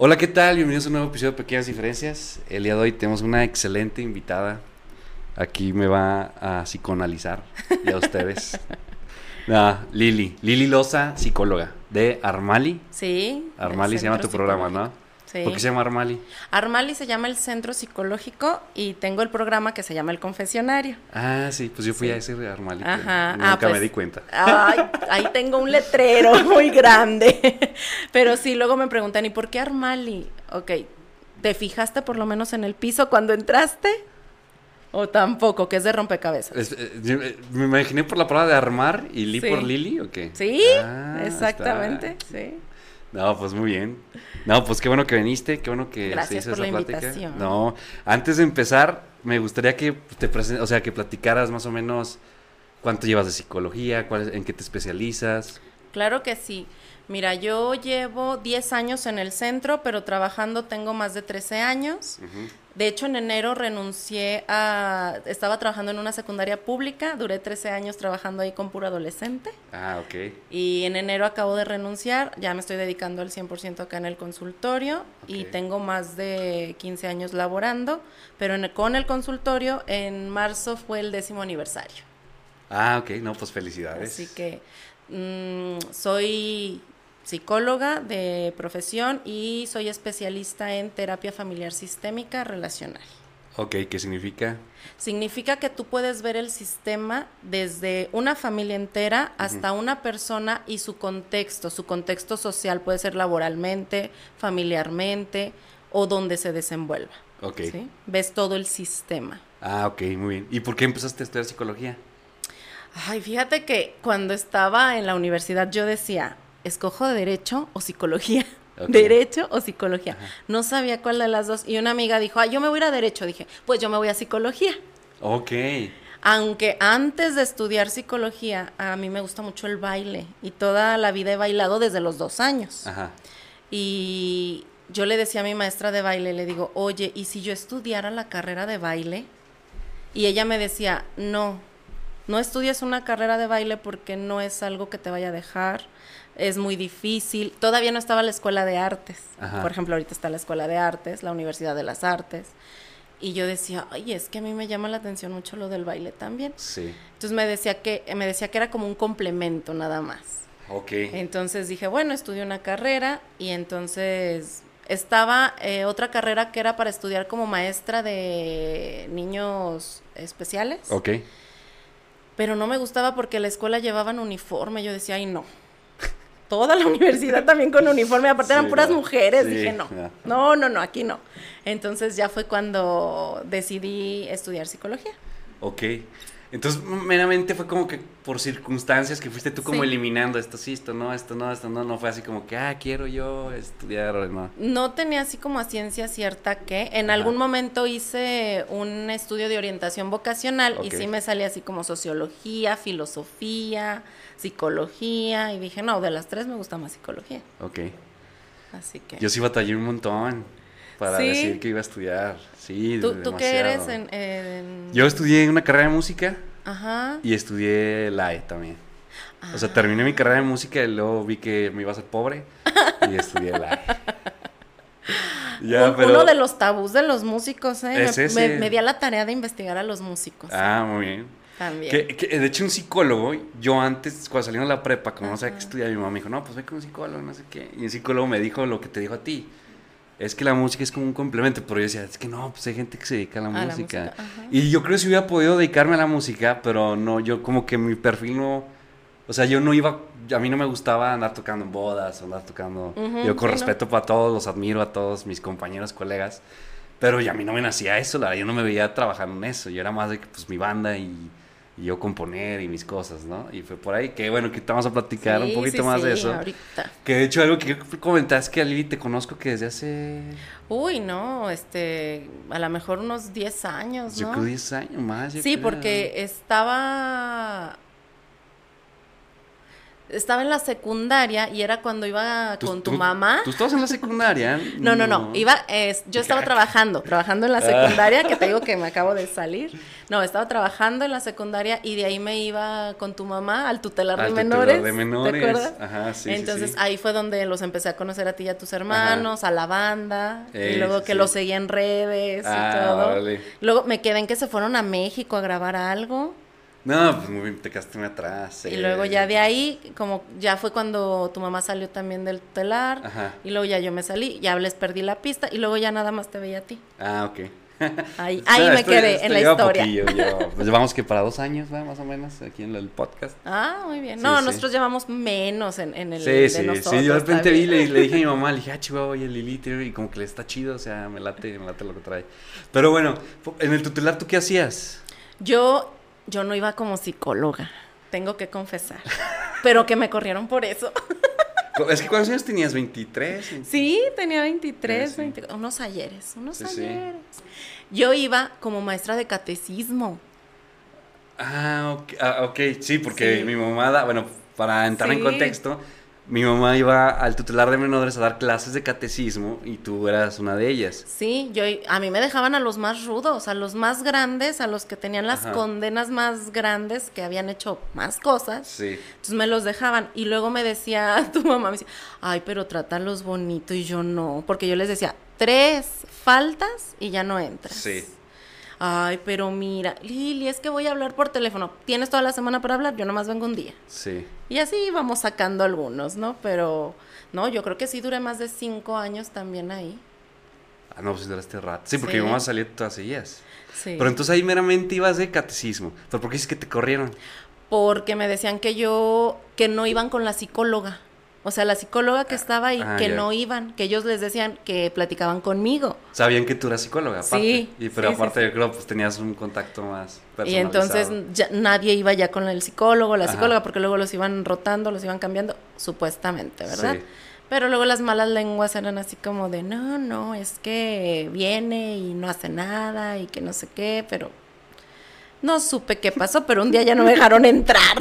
Hola, ¿qué tal? Bienvenidos a un nuevo episodio de Pequeñas Diferencias. El día de hoy tenemos una excelente invitada. Aquí me va a psicoanalizar y a ustedes. Ah, Lili, Lili Loza, psicóloga de Armali. Sí. Armali se llama tu programa, ¿no? Sí. ¿Por qué se llama Armali? Armali se llama el Centro Psicológico y tengo el programa que se llama El Confesionario. Ah, sí, pues yo fui Sí. a ese de Armali. Ajá. Nunca Ah, pues, me di cuenta. Ay, ahí tengo un letrero muy grande. Pero sí, luego me preguntan, ¿y por qué Armali? Ok, ¿te fijaste por lo menos en el piso cuando entraste? ¿O tampoco, que es de rompecabezas? Es- eh, eh, me imaginé por la palabra de armar y Li Sí. por Lili, ¿o qué? Sí, Ah, exactamente, está. sí. No, pues muy bien. No, pues qué bueno que viniste, qué bueno que Gracias se hizo por esa la plática. invitación. No, antes de empezar, me gustaría que te presen- o sea, que platicaras más o menos cuánto llevas de psicología, cuál en qué te especializas. Claro que sí. Mira, yo llevo 10 años en el centro, pero trabajando tengo más de 13 años. De hecho, en enero renuncié a... Estaba trabajando en una secundaria pública, duré 13 años trabajando ahí con puro adolescente. Ah, ok. Y en enero acabo de renunciar, ya me estoy dedicando al 100% acá en el consultorio y tengo más de 15 años laborando, pero en con el consultorio en marzo fue el décimo aniversario. Ah, ok, no, pues felicidades. Así que mm, soy psicóloga de profesión y soy especialista en terapia familiar sistémica relacional. Ok, ¿qué significa? Significa que tú puedes ver el sistema desde una familia entera hasta una persona y su contexto. Su contexto social puede ser laboralmente, familiarmente o donde se desenvuelva. Ok. ¿sí? Ves todo el sistema. Ah, ok, muy bien. ¿Y por qué empezaste a estudiar psicología? Ay, fíjate que cuando estaba en la universidad yo decía, escojo derecho o psicología. Derecho o psicología. No sabía cuál de las dos. Y una amiga dijo, ay, yo me voy a ir a derecho. Dije, pues yo me voy a psicología. Ok. Aunque antes de estudiar psicología, a mí me gusta mucho el baile. Y toda la vida he bailado desde los dos años. Ajá. Y yo le decía a mi maestra de baile, le digo, oye, ¿y si yo estudiara la carrera de baile? Y ella me decía, no, no estudies una carrera de baile porque no es algo que te vaya a dejar, es muy difícil. Todavía no estaba la escuela de artes. Ajá. Por ejemplo, ahorita está la escuela de artes, la Universidad de las Artes. Y yo decía, ay, es que a mí me llama la atención mucho lo del baile también. Sí. Entonces me decía que, me decía que era como un complemento nada más. Ok. Entonces dije, bueno, estudié una carrera y entonces estaba eh, otra carrera que era para estudiar como maestra de niños especiales, Ok. pero no me gustaba porque la escuela llevaban uniforme. Yo decía, ay, no. Toda la universidad también con uniforme, aparte eran puras mujeres. Sí, dije, no, no. no, no, no, aquí no. Entonces ya fue cuando decidí estudiar psicología. Ok. Entonces, meramente fue como que por circunstancias que fuiste tú como Sí. eliminando esto sí, esto no, esto no, esto no, no fue así como que, ah, quiero yo estudiar, o no. No tenía así como a ciencia cierta que en Ajá. algún momento hice un estudio de orientación vocacional y sí me salía así como sociología, filosofía, psicología y dije, no, de las tres me gusta más psicología. Ok. Así que... Yo sí batallé un montón para ¿Sí? decir que iba a estudiar. Sí, ¿Tú, tú qué eres demasiado. en, en- Yo estudié una carrera de música Ajá. y estudié la E también. O sea, Ah. terminé mi carrera de música y luego vi que me iba a ser pobre y estudié la E. Ya, Un- pero- Uno de los tabús de los músicos, ¿eh? Es Me-. Me, me di a la tarea de investigar a los músicos. Ah, muy bien. También. Que, que, de hecho, un psicólogo, yo antes, cuando salí de la prepa, como no sabía qué Ajá. estudiar, mi mamá me dijo, no, pues ve con un psicólogo, no sé qué. Y el psicólogo me dijo lo que te dijo a ti. Es que la música es como un complemento, pero yo decía, es que no, pues hay gente que se dedica a la A la música. música, ajá. y yo creo que si hubiera podido dedicarme a la música, pero no, yo como que mi perfil no, o sea, yo no iba, a mí no me gustaba andar tocando en bodas, andar tocando, Ujú, yo con sí, ¿no? respeto para todos, los admiro a todos mis compañeros, colegas, pero ya a mí no me nacía eso, la verdad, yo no me veía trabajando en eso, yo era más de que pues mi banda y, y yo componer y mis cosas, ¿no? Y fue por ahí que bueno, que te vamos a platicar un poquito sí, más de eso. ahorita. Que de hecho algo que comentaste que a Lili te conozco que desde hace, Uy, no, este, a lo mejor unos 10 años, yo ¿no? creo 10 años más. yo Sí, creo. porque estaba... estaba en la secundaria y era cuando iba ¿Tú- con tu mamá. ¿Tú estabas en la secundaria? No, no, no. Iba, es, yo estaba trabajando, trabajando en la secundaria, que te digo que me acabo de salir. No, estaba trabajando en la secundaria y de ahí me iba con tu mamá al tutelar Al de tutelar menores. de menores, ¿Te acuerdas? ajá, sí, Entonces sí. ahí fue donde los empecé a conocer a ti y a tus hermanos, a la banda, Eh, y luego que sí. los seguía en redes Ah, y todo. órale. Luego me quedé en que se fueron a México a grabar algo. No, pues muy bien, te quedaste muy atrás. Y eh. luego ya de ahí, como ya fue cuando tu mamá salió también del tutelar. Ajá. Y luego ya yo me salí, ya les perdí la pista y luego ya nada más te veía a ti. Ah, ok. Ahí, ahí me quedé en la historia. poquillo, pues llevamos que para dos años, ¿va? Más o menos, aquí en el podcast. Ah, muy bien. No, sí. nosotros llevamos menos en, en el Sí, de sí, nosotros. sí, yo de repente vi, le, le dije a mi mamá, le dije, ah, chihuahua, oye, Lili, tío", y como que le está chido, o sea, me late, me late lo que trae. Pero bueno, en el tutelar, ¿tú qué hacías? Yo, yo no iba como psicóloga, tengo que confesar. pero que me corrieron por eso. Es que ¿cuántos años tenías? ¿23? Sí, tenía 23, Sí, sí. 20 unos ayeres, unos Sí, sí. ayeres. Yo iba como maestra de catecismo. Ah, ok, ah, ok, sí, porque mi mamá, da- bueno, para entrar en contexto, mi mamá iba al tutelar de menores a dar clases de catecismo y tú eras una de ellas. Sí, yo a mí me dejaban a los más rudos, a los más grandes, a los que tenían las Ajá. condenas más grandes, que habían hecho más cosas. Sí. Entonces me los dejaban y luego me decía tu mamá, me decía, ay, pero trátalos bonito y yo no, porque yo les decía, tres faltas y ya no entras. Sí. Ay, pero mira, Lili, es que voy a hablar por teléfono. ¿Tienes toda la semana para hablar? Yo nomás vengo un día. Sí. Y así íbamos sacando algunos, ¿no? Pero, no, yo creo que sí duré más de cinco años también ahí. Ah, no, pues duraste rato. Sí, porque Sí. mi mamá salía todas seguidas. Sí. Pero entonces ahí meramente ibas de catecismo. ¿Pero por qué dices que te corrieron? Porque me decían que yo, que no iban con la psicóloga. O sea, la psicóloga que estaba ahí, Ah, que no iban, que ellos les decían que platicaban conmigo. Sabían que tú eras psicóloga, aparte. Sí, Y, pero sí, aparte, sí. yo creo, pues tenías un contacto más Y personalizado. entonces ya nadie iba ya con el psicólogo, la Ajá. psicóloga, porque luego los iban rotando, los iban cambiando, supuestamente, ¿verdad? Sí. Pero luego las malas lenguas eran así como de, no, no, es que viene y no hace nada y que no sé qué, pero no supe qué pasó, pero un día ya no me dejaron entrar.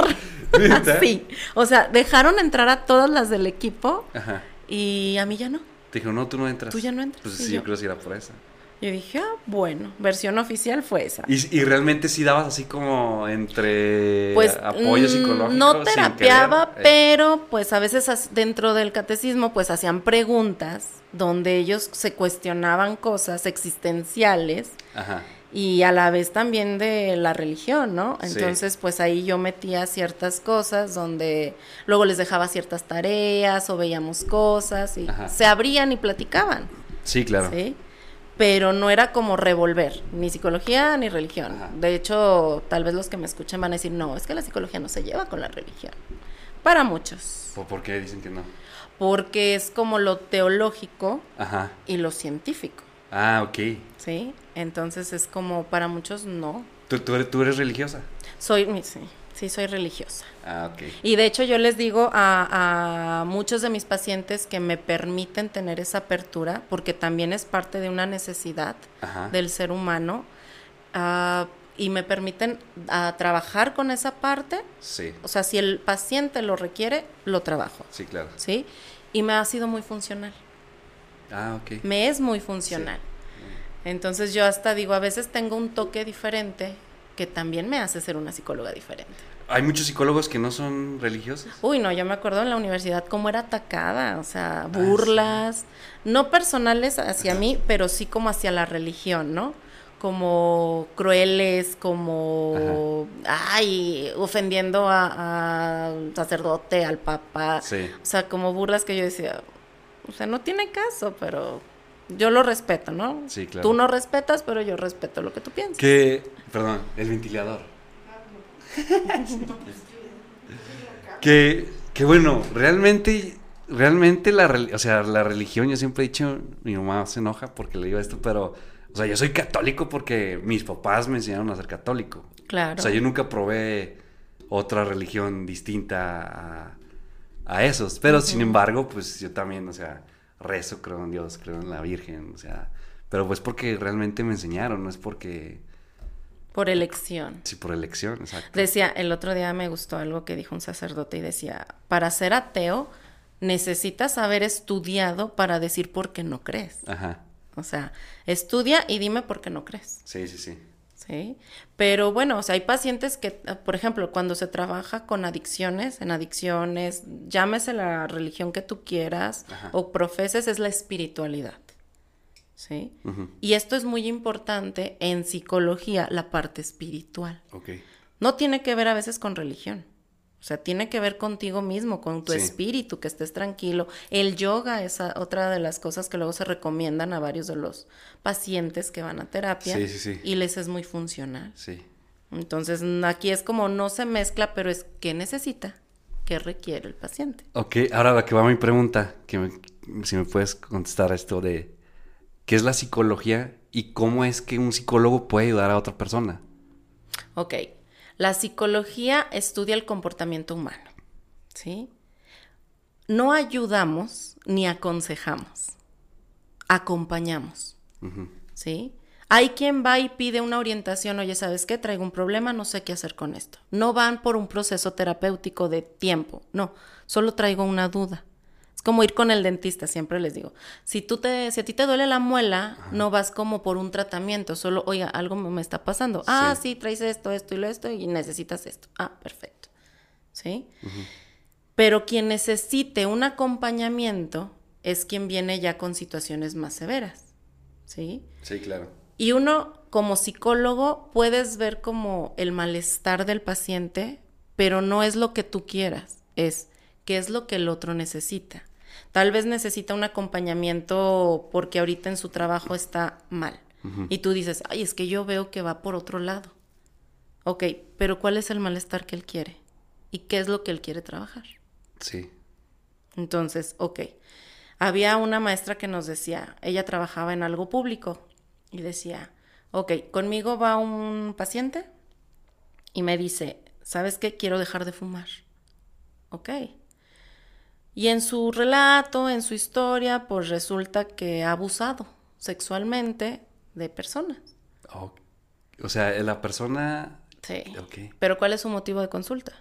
Así. O sea, dejaron entrar a todas las del equipo Ajá. y a mí ya no. Te dijo, no, tú no entras. Tú ya no entras, Pues sí, yo- yo creo que sí era por eso. Yo dije, ah, bueno, versión oficial fue esa. Y, y realmente sí dabas así como entre Pues apoyo mm, psicológico. no terapiaba, querer, eh. pero pues a veces dentro del catecismo pues hacían preguntas donde ellos se cuestionaban cosas existenciales Ajá. Y a la vez también de la religión, ¿no? Sí. Entonces pues ahí yo metía ciertas cosas donde luego les dejaba ciertas tareas o veíamos cosas y Ajá. se abrían y platicaban, Sí, claro. ¿sí? Pero no era como revolver, ni psicología ni religión. Ajá. De hecho, tal vez los que me escuchen van a decir, no, es que la psicología no se lleva con la religión. Para muchos. ¿Por, por qué dicen que no? Porque es como lo teológico Ajá. y lo científico, Ah, ok. ¿sí? Entonces es como, para muchos no. ¿Tú, tú, eres, tú eres religiosa? Soy, sí, sí, soy religiosa. Ah, ok. Y de hecho yo les digo a, a muchos de mis pacientes que me permiten tener esa apertura, porque también es parte de una necesidad Ajá. del ser humano, ah, y me permiten ah, trabajar con esa parte. Sí, O sea, si el paciente lo requiere, lo trabajo, sí, claro. ¿sí? Y me ha sido muy funcional. Ah, ok. Me es muy funcional. Entonces yo hasta digo, a veces tengo un toque diferente que también me hace ser una psicóloga diferente. Hay muchos psicólogos que no son religiosos. Uy, no, yo me acuerdo en la universidad cómo era atacada, o sea, burlas, no personales hacia mí, pero sí como hacia la religión, ¿no? Como crueles, como, ay, ofendiendo a- al sacerdote, al papa, Sí. o sea, como burlas que yo decía, o sea, no tiene caso, pero yo lo respeto, ¿no? Sí, claro. Tú no respetas, pero yo respeto lo que tú piensas. Que, perdón, el ventilador. que, que bueno, realmente, realmente la, o sea, la religión, yo siempre he dicho, mi mamá se enoja porque le digo esto, pero, o sea, yo soy católico porque mis papás me enseñaron a ser católico. Claro. O sea, yo nunca probé otra religión distinta a, a esos. Pero sin embargo, pues yo también, o sea, rezo, creo en Dios, creo en la Virgen, o sea, pero pues porque realmente me enseñaron, no es porque... Por elección. Sí, por elección, exacto. Decía, el otro día me gustó algo que dijo un sacerdote y decía, para ser ateo necesitas haber estudiado para decir por qué no crees. Ajá. O sea, estudia y dime por qué no crees. Sí, sí, sí. ¿Sí? Pero bueno, o sea, hay pacientes que, por ejemplo, cuando se trabaja con adicciones, en adicciones, llámese la religión que tú quieras Ajá. o profeses, es la espiritualidad, ¿sí? Y esto es muy importante en psicología, la parte espiritual. No tiene que ver a veces con religión. O sea, tiene que ver contigo mismo, con tu Sí. espíritu, que estés tranquilo. El yoga es otra de las cosas que luego se recomiendan a varios de los pacientes que van a terapia. Sí, sí, sí. Y les es muy funcional. Sí. Entonces, aquí es como no se mezcla, pero es qué necesita, qué requiere el paciente. Ok, ahora la que va mi pregunta, que me- si me puedes contestar esto de qué es la psicología y cómo es que un psicólogo puede ayudar a otra persona. Ok, la psicología estudia el comportamiento humano, ¿sí? No ayudamos ni aconsejamos, acompañamos. ¿sí? Hay quien va y pide una orientación, oye, ¿sabes qué? Traigo un problema, no sé qué hacer con esto. No van por un proceso terapéutico de tiempo, no, solo traigo una duda. Como ir con el dentista, siempre les digo. Si tú te, si a ti te duele la muela, no vas como por un tratamiento, solo, oiga, algo me me está pasando. Ah, Sí. sí, traes esto, esto y lo esto y necesitas esto. Ah, perfecto. ¿Sí? Pero quien necesite un acompañamiento es quien viene ya con situaciones más severas. ¿Sí? Sí, claro. Y uno, como psicólogo, puedes ver como el malestar del paciente, pero no es lo que tú quieras, es qué es lo que el otro necesita. Tal vez necesita un acompañamiento porque ahorita en su trabajo está mal. Y tú dices, ay, es que yo veo que va por otro lado. Ok, pero ¿cuál es el malestar que él quiere? ¿Y qué es lo que él quiere trabajar? Sí. Entonces, ok. Había una maestra que nos decía, ella trabajaba en algo público y decía, ok, conmigo va un paciente y me dice, ¿sabes qué? Quiero dejar de fumar. Ok. Y en su relato, en su historia, pues resulta que ha abusado sexualmente de personas. Oh, O sea, la persona... Sí. Ok. Pero ¿cuál es su motivo de consulta?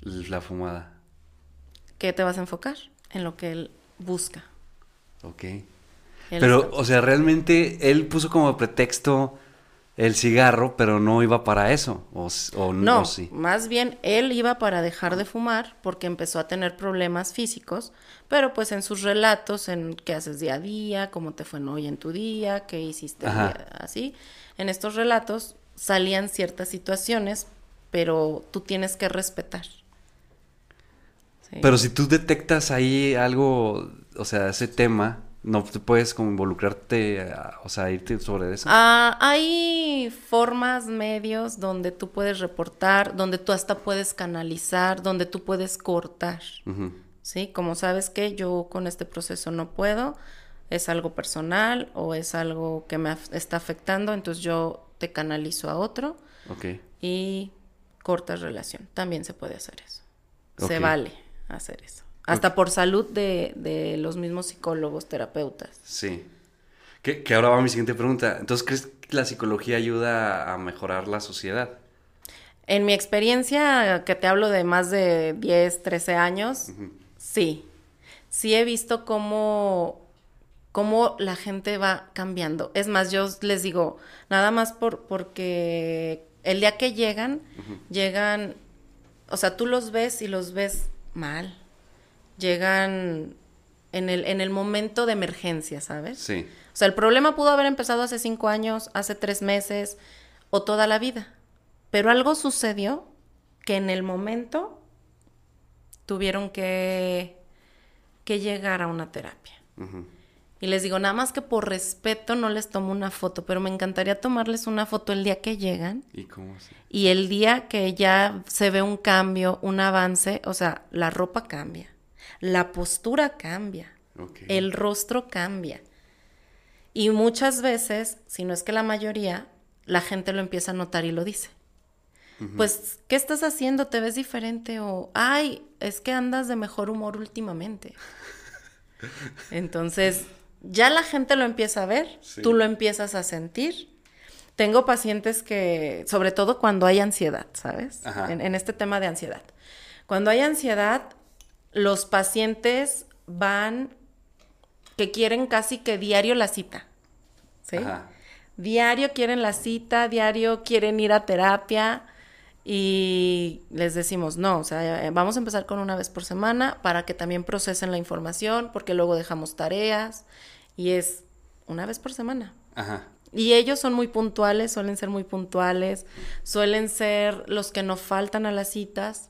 La fumada. ¿Qué te vas a enfocar? En lo que él busca. Ok. Él Pero, está- o sea, realmente él puso como pretexto el cigarro, pero no iba para eso. O, o No, o sí. más bien él iba para dejar de fumar porque empezó a tener problemas físicos, pero pues en sus relatos, en qué haces día a día, cómo te fue hoy en tu día, qué hiciste día- así, en estos relatos salían ciertas situaciones, pero tú tienes que respetar. Sí. Pero si tú detectas ahí algo, o sea, ese tema, no te puedes como involucrarte, o sea, irte sobre eso. Ah, hay formas, medios donde tú puedes reportar, donde tú hasta puedes canalizar, donde tú puedes cortar. ¿sí? Como sabes que yo con este proceso no puedo, es algo personal o es algo que me af- está afectando, entonces yo te canalizo a otro Ok. y cortas relación. También se puede hacer eso. Se vale hacer eso. Hasta por salud de, de los mismos psicólogos, terapeutas. Sí. Que, que ahora va mi siguiente pregunta. Entonces, ¿crees que la psicología ayuda a mejorar la sociedad? En mi experiencia, que te hablo de más de 10, 13 años, sí. Sí he visto cómo, cómo la gente va cambiando. Es más, yo les digo, nada más por, porque el día que llegan, llegan, o sea, tú los ves y los ves mal. Llegan en el, en el momento de emergencia, ¿sabes? Sí. O sea, el problema pudo haber empezado hace cinco años, hace tres meses o toda la vida. Pero algo sucedió que en el momento tuvieron que, que llegar a una terapia. Y les digo, nada más que por respeto no les tomo una foto, pero me encantaría tomarles una foto el día que llegan ¿Y cómo se- y el día que ya se ve un cambio, un avance, o sea, la ropa cambia, la postura cambia, Ok. el rostro cambia. Y muchas veces, si no es que la mayoría, la gente lo empieza a notar y lo dice. Pues, ¿qué estás haciendo? ¿Te ves diferente? O, ay, es que andas de mejor humor últimamente. Entonces, ya la gente lo empieza a ver, Sí. tú lo empiezas a sentir tengo pacientes que, sobre todo cuando hay ansiedad, ¿sabes? En este tema de ansiedad. Cuando hay ansiedad, los pacientes van que quieren casi que diario la cita. ¿Sí? Ajá. Diario quieren la cita, diario quieren ir a terapia y les decimos, no, o sea, eh, vamos a empezar con una vez por semana para que también procesen la información, porque luego dejamos tareas y es una vez por semana. Ajá. Y ellos son muy puntuales, suelen ser muy puntuales, suelen ser los que no faltan a las citas.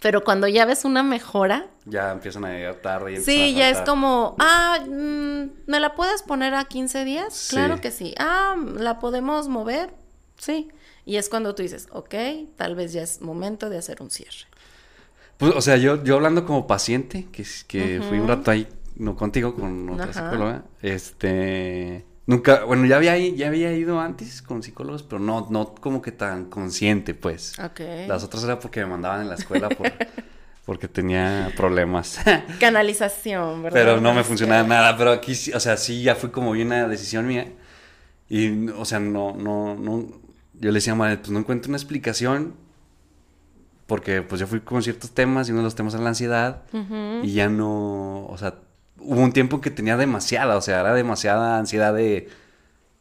Pero cuando ya ves una mejora, Ya empiezan a llegar tarde. Y sí, ya es como, ah, mm, ¿me la puedes poner a 15 días? Sí. Claro que sí. Ah, ¿la podemos mover? Sí. Y es cuando tú dices, ok, tal vez ya es momento de hacer un cierre. Pues, o sea, yo, yo hablando como paciente, que, que fui un rato ahí, no contigo, con otra Ajá. psicóloga, este, nunca, bueno, ya había, ya había ido antes con psicólogos, pero no, no como que tan consciente, pues. Ok. Las otras era porque me mandaban en la escuela por, porque tenía problemas. Canalización, ¿verdad? pero no me funcionaba nada, pero aquí, o sea, sí, ya fue como bien una decisión mía. Y, o sea, no, no, no, yo le decía a Manuel, pues no encuentro una explicación, porque pues yo fui con ciertos temas y uno de los temas era la ansiedad, y ya no, o sea, hubo un tiempo que tenía demasiada, o sea, era demasiada ansiedad de,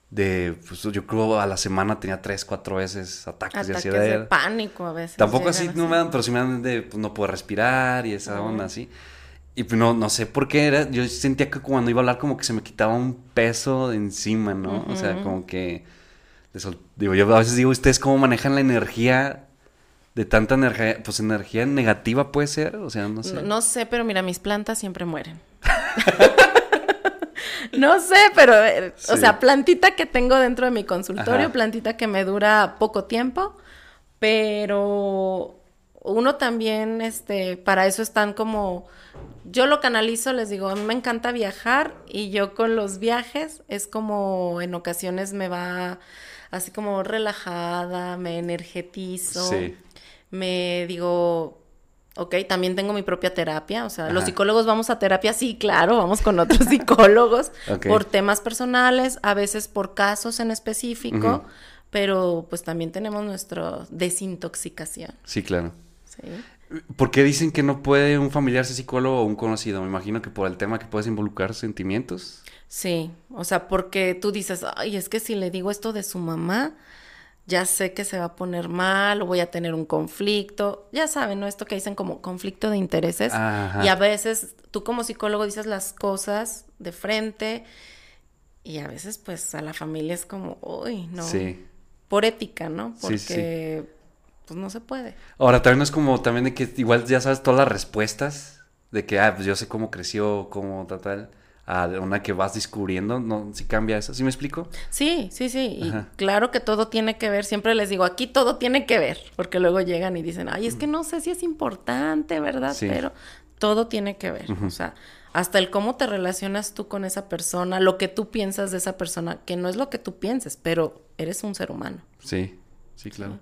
de, pues yo creo a la semana tenía tres, cuatro veces ataques, de ansiedad. de pánico a veces. Tampoco así, no me dan, pero sí me dan de, pues no puedo respirar y esa onda así. Y pues no, no sé por qué era, yo sentía que cuando iba a hablar como que se me quitaba un peso de encima, ¿no? O sea, como que, digo, yo a veces digo, ¿ustedes cómo manejan la energía de tanta energía? Pues energía negativa puede ser, o sea, no sé. No, no sé, pero mira, mis plantas siempre mueren. no sé, pero, eh, o sea, plantita que tengo dentro de mi consultorio, Ajá. plantita que me dura poco tiempo, pero uno también, este, para eso están como, yo lo canalizo, les digo, a mí me encanta viajar y yo con los viajes es como en ocasiones me va así como relajada, me energetizo Sí. Me digo, ok, también tengo mi propia terapia, o sea, los psicólogos vamos a terapia, sí, claro, vamos con otros psicólogos por temas personales, a veces por casos en específico, pero pues también tenemos nuestra desintoxicación, Sí, claro. ¿sí? ¿Por qué dicen que no puede un familiar ser psicólogo o un conocido? Me imagino que por el tema que puedes involucrar sentimientos. Sí, o sea, porque tú dices, ay, es que si le digo esto de su mamá, ya sé que se va a poner mal o voy a tener un conflicto. Ya saben, ¿no? Esto que dicen como conflicto de intereses. Ajá. Y a veces tú como psicólogo dices las cosas de frente y a veces pues a la familia es como, uy, no. Sí. Por ética, ¿no? Sí, Porque sí. pues no se puede. Ahora, también es como también de que igual ya sabes todas las respuestas, de que, ah, pues yo sé cómo creció, cómo tal, tal, a una que vas descubriendo, ¿no? Si cambia eso, ¿sí me explico? Sí, sí, sí. Y Ajá. claro que todo tiene que ver. Siempre les digo, aquí todo tiene que ver. Porque luego llegan y dicen, ay, es que no sé si es importante, ¿verdad? Sí. Pero todo tiene que ver. O sea, hasta el cómo te relacionas tú con esa persona, lo que tú piensas de esa persona, que no es lo que tú pienses, pero eres un ser humano. Sí, sí, claro.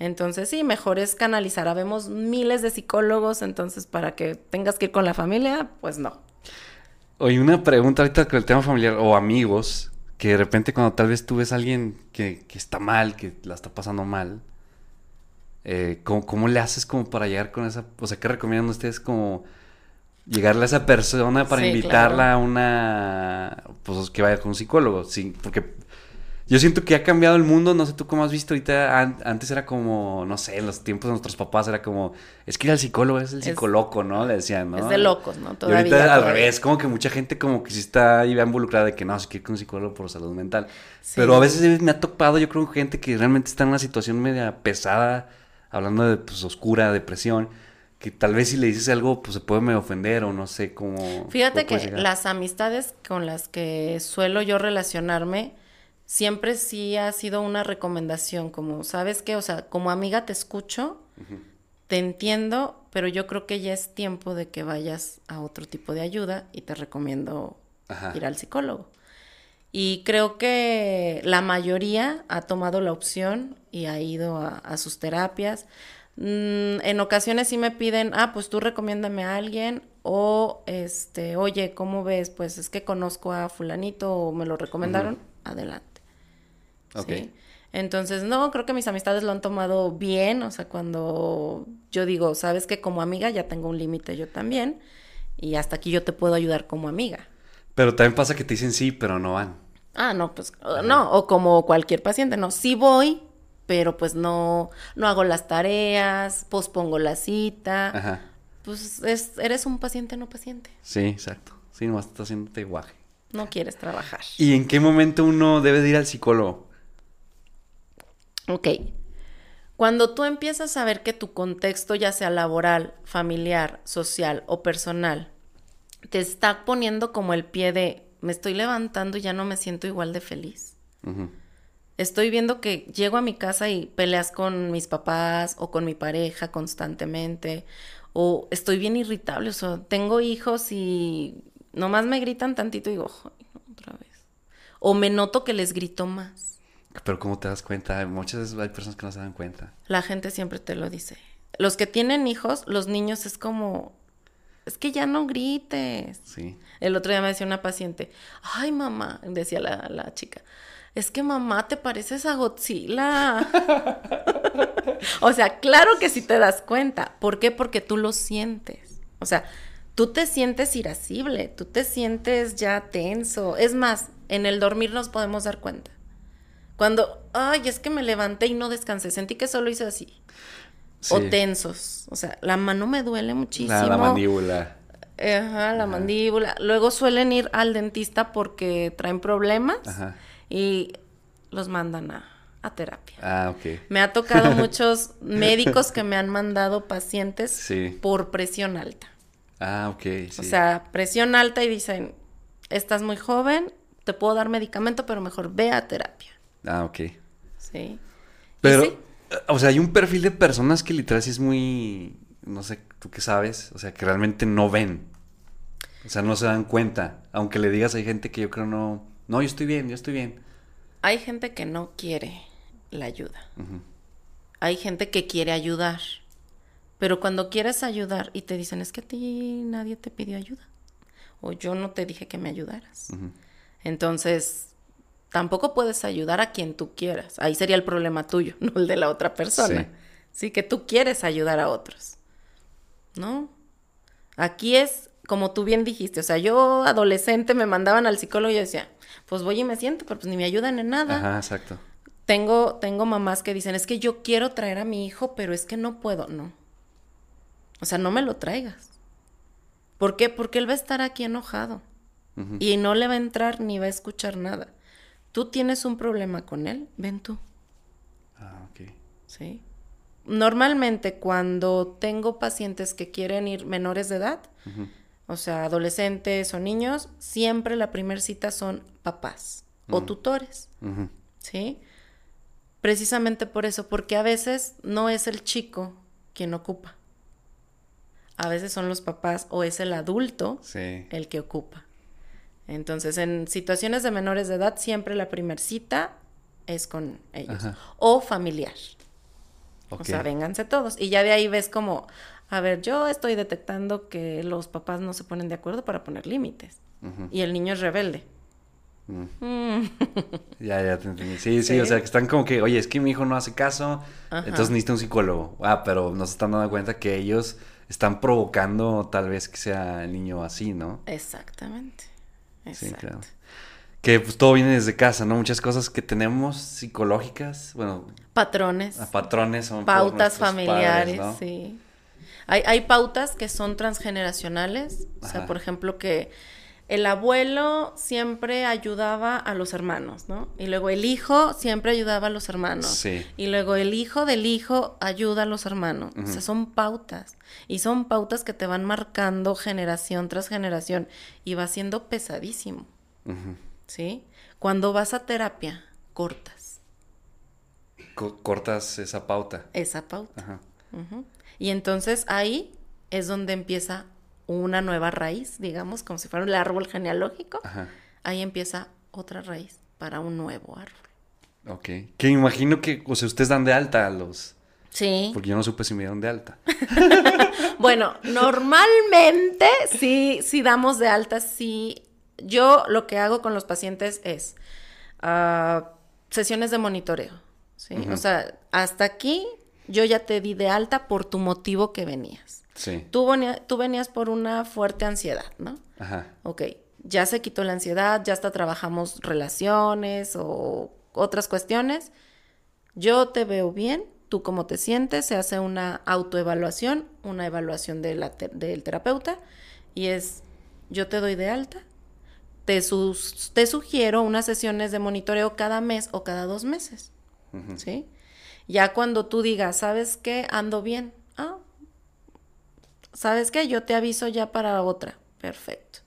Entonces, sí, mejor es canalizar. Habemos miles de psicólogos, entonces para que tengas que ir con la familia, pues no. Oye, una pregunta ahorita con el tema familiar o amigos, que de repente cuando tal vez tú ves a alguien que, que está mal, que la está pasando mal, eh, ¿cómo, cómo le haces como para llegar con esa, o sea, qué recomiendan ustedes como llegarle a esa persona para Sí, invitarla claro. a una, pues que vaya con un psicólogo? Sí, porque yo siento que ha cambiado el mundo, no sé tú cómo has visto ahorita, an- antes era como, no sé, en los tiempos de nuestros papás era como, es que ir al psicólogo es el Es- psicoloco, ¿no? Le decían, ¿no? Es de locos, ¿no? Y Todavía. ahorita al revés, como que mucha gente como que sí está ahí involucrada de que no, se quiere ir con un psicólogo por salud mental. Sí. Pero a veces me ha topado, yo creo, gente que realmente está en una situación media pesada, hablando de pues oscura, depresión, que tal vez si le dices algo, pues se puede medio ofender o no sé cómo. Fíjate cómo que llegar. las amistades con las que suelo yo relacionarme siempre sí ha sido una recomendación, como, ¿sabes qué? O sea, como amiga te escucho, te entiendo, pero yo creo que ya es tiempo de que vayas a otro tipo de ayuda y te recomiendo Ajá. ir al psicólogo. Y creo que la mayoría ha tomado la opción y ha ido a, a sus terapias. Mm, en ocasiones sí me piden, ah, pues tú recomiéndame a alguien o este, oye, ¿cómo ves? Pues es que conozco a fulanito o me lo recomendaron, adelante. Ok. ¿sí? Entonces, no, creo que mis amistades lo han tomado bien, o sea, cuando yo digo, sabes que como amiga ya tengo un límite yo también, y hasta aquí yo te puedo ayudar como amiga. Pero también pasa que te dicen sí, pero no van. Ah, no, pues no, o como cualquier paciente, no, sí voy, pero pues no, no hago las tareas, pospongo la cita. Ajá. Pues es, eres un paciente no paciente, Sí, exacto. Sí, nomás estás haciéndote guaje. no quieres trabajar. ¿Y en qué momento uno debe de ir al psicólogo? Ok. Cuando tú empiezas a ver que tu contexto, ya sea laboral, familiar, social o personal, te está poniendo como el pie de me estoy levantando y ya no me siento igual de feliz. Estoy viendo que llego a mi casa y peleas con mis papás o con mi pareja constantemente, o estoy bien irritable, o sea, tengo hijos y nomás me gritan tantito y digo, "Ay, no, otra vez. O me noto que les grito más. Pero ¿cómo te das cuenta? Muchas veces hay personas que no se dan cuenta. La gente siempre te lo dice. Los que tienen hijos, los niños es como, es que ya no grites. Sí. El otro día me decía una paciente, ay mamá, decía la, la chica, es que mamá te pareces a Godzilla. o sea, claro que sí te das cuenta. ¿Por qué? Porque tú lo sientes. O sea, tú te sientes irascible, tú te sientes ya tenso. Es más, en el dormir nos podemos dar cuenta. Cuando, ay, es que me levanté y no descansé, sentí que solo hice así. O tensos. O sea, la mano me duele muchísimo. La, la mandíbula. Ajá, la mandíbula. Luego suelen ir al dentista porque traen problemas Ajá. y los mandan a, a terapia. Ah, ok. Me ha tocado muchos médicos que me han mandado pacientes Sí. por presión alta. Ah, ok. Sí. O sea, presión alta y dicen, estás muy joven, te puedo dar medicamento, pero mejor ve a terapia. Ah, ok. Sí. Pero, sí, eh, o sea, hay un perfil de personas que literal sí es muy, no sé, tú qué sabes, o sea, que realmente no ven. O sea, no se dan cuenta. Aunque le digas, hay gente que yo creo no, no, yo estoy bien, yo estoy bien. hay gente que no quiere la ayuda. Hay gente que quiere ayudar, pero cuando quieres ayudar y te dicen, es que a ti nadie te pidió ayuda, o yo no te dije que me ayudaras. Entonces, tampoco puedes ayudar a quien tú quieras. Ahí sería el problema tuyo, no el de la otra persona. Sí, que tú quieres ayudar a otros. ¿No? Aquí es, como tú bien dijiste, o sea, yo adolescente me mandaban al psicólogo y yo decía, pues voy y me siento, pero pues ni me ayudan en nada. Ajá, exacto. Tengo, tengo mamás que dicen, es que yo quiero traer a mi hijo, pero es que no puedo. No. O sea, no me lo traigas. ¿Por qué? Porque él va a estar aquí enojado. Y no le va a entrar ni va a escuchar nada. Tú tienes un problema con él, ven tú. Ah, ok. ¿Sí? Normalmente cuando tengo pacientes que quieren ir menores de edad, o sea, adolescentes o niños, siempre la primera cita son papás o tutores. ¿sí? Precisamente por eso, porque a veces no es el chico quien ocupa. A veces son los papás o es el adulto Sí. el que ocupa. Entonces, en situaciones de menores de edad, siempre la primer cita es con ellos. Ajá. O familiar. O sea, vénganse todos. Y ya de ahí ves como, a ver, yo estoy detectando que los papás no se ponen de acuerdo para poner límites. Y el niño es rebelde. Mm. Mm. Ya, ya te entendí. Sí, sí, Sí. o sea, que están como que, oye, es que mi hijo no hace caso, Ajá. entonces necesita un psicólogo. Ah, pero no se están dando cuenta que ellos están provocando tal vez que sea el niño así, ¿no? Exactamente. Sí, claro. Que pues todo viene desde casa, ¿no? Muchas cosas que tenemos psicológicas, bueno, Patrones. a patrones son pautas familiares, padres, ¿no? sí. Hay, hay pautas que son transgeneracionales, o sea, por ejemplo, que el abuelo siempre ayudaba a los hermanos, ¿no? Y luego el hijo siempre ayudaba a los hermanos. Sí. Y luego el hijo del hijo ayuda a los hermanos. O sea, son pautas. Y son pautas que te van marcando generación tras generación. Y va siendo pesadísimo. ¿sí? Cuando vas a terapia, cortas Co- cortas esa pauta. esa pauta. Ajá. Y entonces ahí es donde empieza una nueva raíz, digamos, como si fuera el árbol genealógico. Ajá. Ahí empieza otra raíz para un nuevo árbol. Ok. Que imagino que, o sea, ustedes dan de alta a los... Sí. Porque yo no supe si me dieron de alta. Bueno, normalmente sí, sí damos de alta, sí. Yo lo que hago con los pacientes es, ah, sesiones de monitoreo, ¿sí? O sea, hasta aquí yo ya te di de alta por tu motivo que venías. Sí. Tú, tú venías por una fuerte ansiedad, ¿no? Ajá. Ok, ya se quitó la ansiedad, ya hasta trabajamos relaciones o otras cuestiones. Yo te veo bien, tú cómo te sientes, se hace una autoevaluación, una evaluación de la del terapeuta y es, yo te doy de alta, te, te sugiero unas sesiones de monitoreo cada mes o cada dos meses, ¿sí? Ya cuando tú digas, ¿sabes qué? Ando bien. Ah, ¿sabes qué? Yo te aviso ya para otra. Perfecto.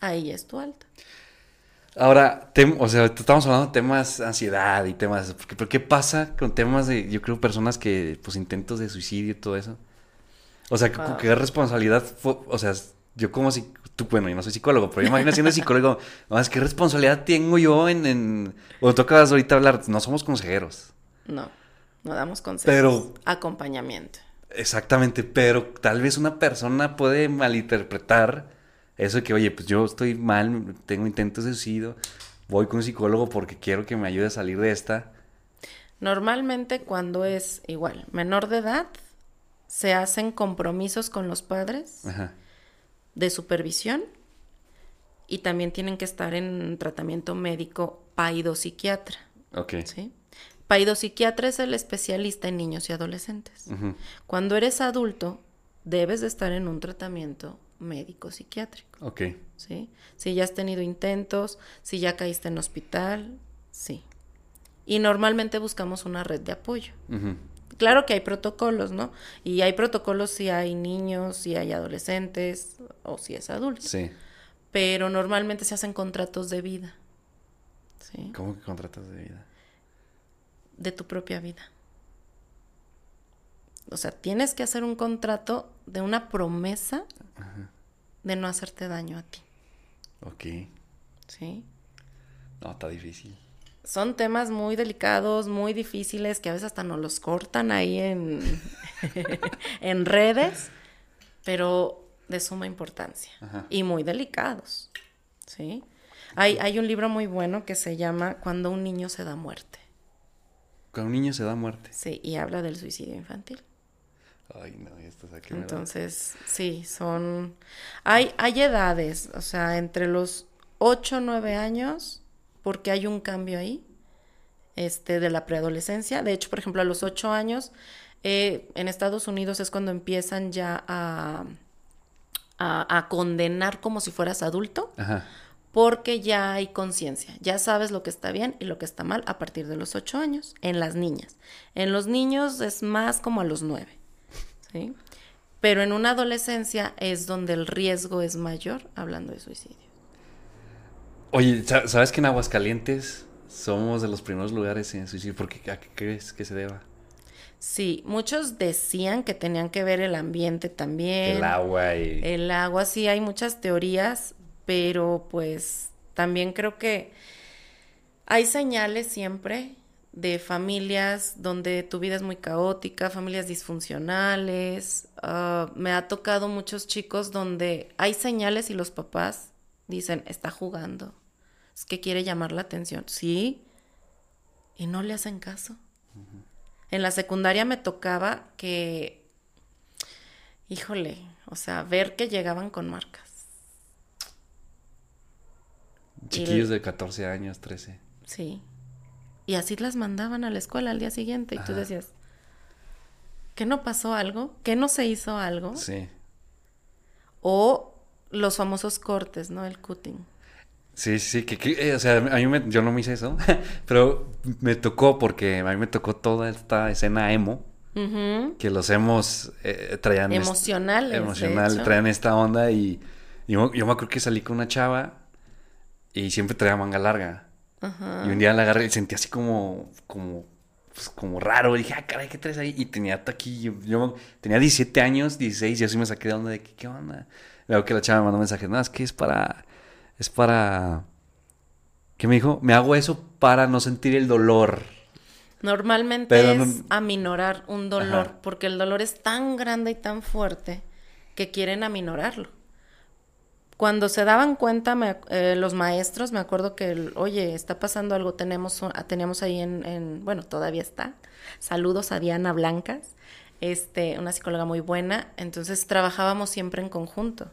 Ahí es tu alta. Ahora, o sea, estamos hablando de temas ansiedad y temas, porque, pero ¿qué pasa con temas de, yo creo, personas que, pues, intentos de suicidio y todo eso? O sea, ¿qué responsabilidad, o sea, yo como si, tú, bueno, yo no soy psicólogo, pero yo imagino siendo psicólogo, más, ¿qué responsabilidad tengo yo en, en, o tú acabas ahorita de hablar, no somos consejeros. No, no damos consejos. Pero. Acompañamiento. Exactamente, pero tal vez una persona puede malinterpretar eso de que, oye, pues yo estoy mal, tengo intentos de suicidio, voy con un psicólogo porque quiero que me ayude a salir de esta. Normalmente cuando es igual, menor de edad, se hacen compromisos con los padres de supervisión y también tienen que estar en tratamiento médico psiquiatra. Ok. ¿sí? Psiquiatra es el especialista en niños y adolescentes. Cuando eres adulto, debes de estar en un tratamiento médico psiquiátrico. Ok. ¿Sí? Si ya has tenido intentos, si ya caíste en hospital, sí. Y normalmente buscamos una red de apoyo. Claro que hay protocolos, ¿no? Y hay protocolos si hay niños, si hay adolescentes o si es adulto. Sí. Pero normalmente se hacen contratos de vida. ¿Sí? ¿Cómo que contratos de vida? De tu propia vida. O sea, tienes que hacer un contrato de una promesa de no hacerte daño a ti. Ok. Sí. No, está difícil. Son temas muy delicados, muy difíciles, que a veces hasta nos los cortan ahí en, en redes, pero de suma importancia y muy delicados. ¿Sí? Hay, hay un libro muy bueno que se llama Cuando un niño se da muerte. Cuando un niño se da muerte. Sí, y habla del suicidio infantil. Ay, no, aquí. Entonces, sí, son... Hay, hay edades, o sea, entre los 8 o 9 años, porque hay un cambio ahí, este, de la preadolescencia. De hecho, por ejemplo, a los 8 años, eh, en Estados Unidos es cuando empiezan ya a, a, a condenar como si fueras adulto. Ajá porque ya hay conciencia, ya sabes lo que está bien y lo que está mal a partir de los 8 años, en las niñas. En los niños es más como a los 9. ¿sí? Pero en una adolescencia es donde el riesgo es mayor, hablando de suicidio. Oye, ¿sabes que en Aguascalientes somos de los primeros lugares en suicidio? ¿Por qué, ¿A qué crees que se deba? Sí, muchos decían que tenían que ver el ambiente también. El agua y... El agua, sí, hay muchas teorías, pero pues también creo que hay señales siempre de familias donde tu vida es muy caótica, familias disfuncionales. Ah, me ha tocado muchos chicos donde hay señales y los papás dicen, está jugando, es que quiere llamar la atención. Sí, y no le hacen caso. En la secundaria me tocaba que, híjole, o sea, ver que llegaban con marcas. Chiquillos de 14 años, 13. Sí. Y así las mandaban a la escuela al día siguiente. Y tú decías, ¿que no pasó algo? ¿Que no se hizo algo? Sí. O los famosos cortes, ¿no? El cutting. Sí, sí, que, eh, o sea, a mí me, yo no me hice eso, pero me tocó porque a mí me tocó toda esta escena emo, que los emos eh, traían... Emocionales. emocional, traían esta onda y, yo, yo, me acuerdo que salí con una chava y siempre traía manga larga. Y un día la agarré y sentí así como, como, pues como raro. Y dije, ah, caray, ¿qué traes ahí? Y tenía aquí, yo, tenía 17 años, 16, y así me saqué de onda de, ¿qué, qué onda? Veo que la chava me mandó un mensaje, no, es que es para, es para, ¿qué me dijo? Me hago eso para no sentir el dolor. Normalmente es aminorar un dolor, porque el dolor es tan grande y tan fuerte que quieren aminorarlo Cuando se daban cuenta me eh, los maestros, me acuerdo que, oye, está pasando algo, tenemos, un- teníamos ahí en, en- bueno, todavía está. Saludos a Diana Blancas, este, una psicóloga muy buena. Entonces trabajábamos siempre en conjunto.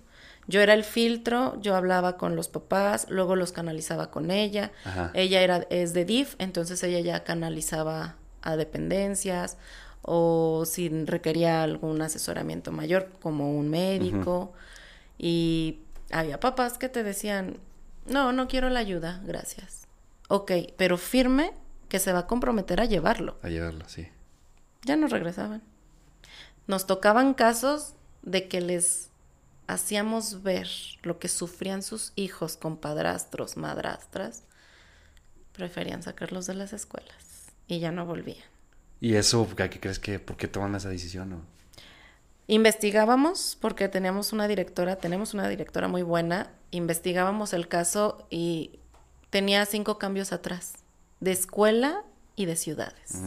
Yo era el filtro, yo hablaba con los papás, luego los canalizaba con ella. Ajá. Ella era, es de DIF, entonces ella ya canalizaba a dependencias o si requería algún asesoramiento mayor como un médico. Y había papás que te decían, no, no quiero la ayuda, gracias. Ok, pero firme que se va a comprometer a llevarlo. A llevarlo, sí. Ya no regresaban. Nos tocaban casos de que les hacíamos ver lo que sufrían sus hijos con padrastros, madrastras. Preferían sacarlos de las escuelas y ya no volvían. ¿Y eso, ¿a qué crees que, por qué toman esa decisión? o? Investigábamos porque teníamos una directora, tenemos una directora muy buena, investigábamos el caso y tenía cinco cambios atrás, de escuela y de ciudades.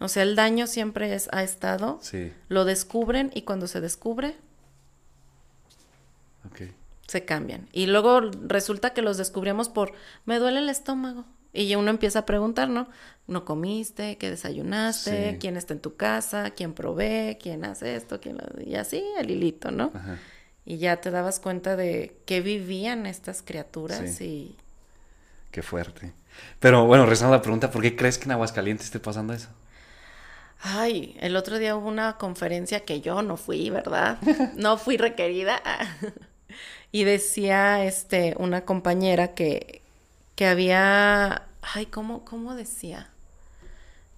O sea, el daño siempre es, ha estado, Sí, lo descubren y cuando se descubre, ok. se cambian. Y luego resulta que los descubrimos por, me duele el estómago. Y ya uno empieza a preguntar, ¿no? ¿No comiste? ¿Qué desayunaste? Sí. ¿Quién está en tu casa? ¿Quién provee? ¿Quién hace esto? ¿Quién lo-?" Y así, el hilito, ¿no? Ajá. Y ya te dabas cuenta de qué vivían estas criaturas Sí. y... Qué fuerte. Pero bueno, regresando a la pregunta, ¿por qué crees que en Aguascalientes esté pasando eso? Ay, el otro día hubo una conferencia que yo no fui, ¿verdad? No fui requerida. Y decía este una compañera que, que había, ay, ¿cómo, ¿cómo decía?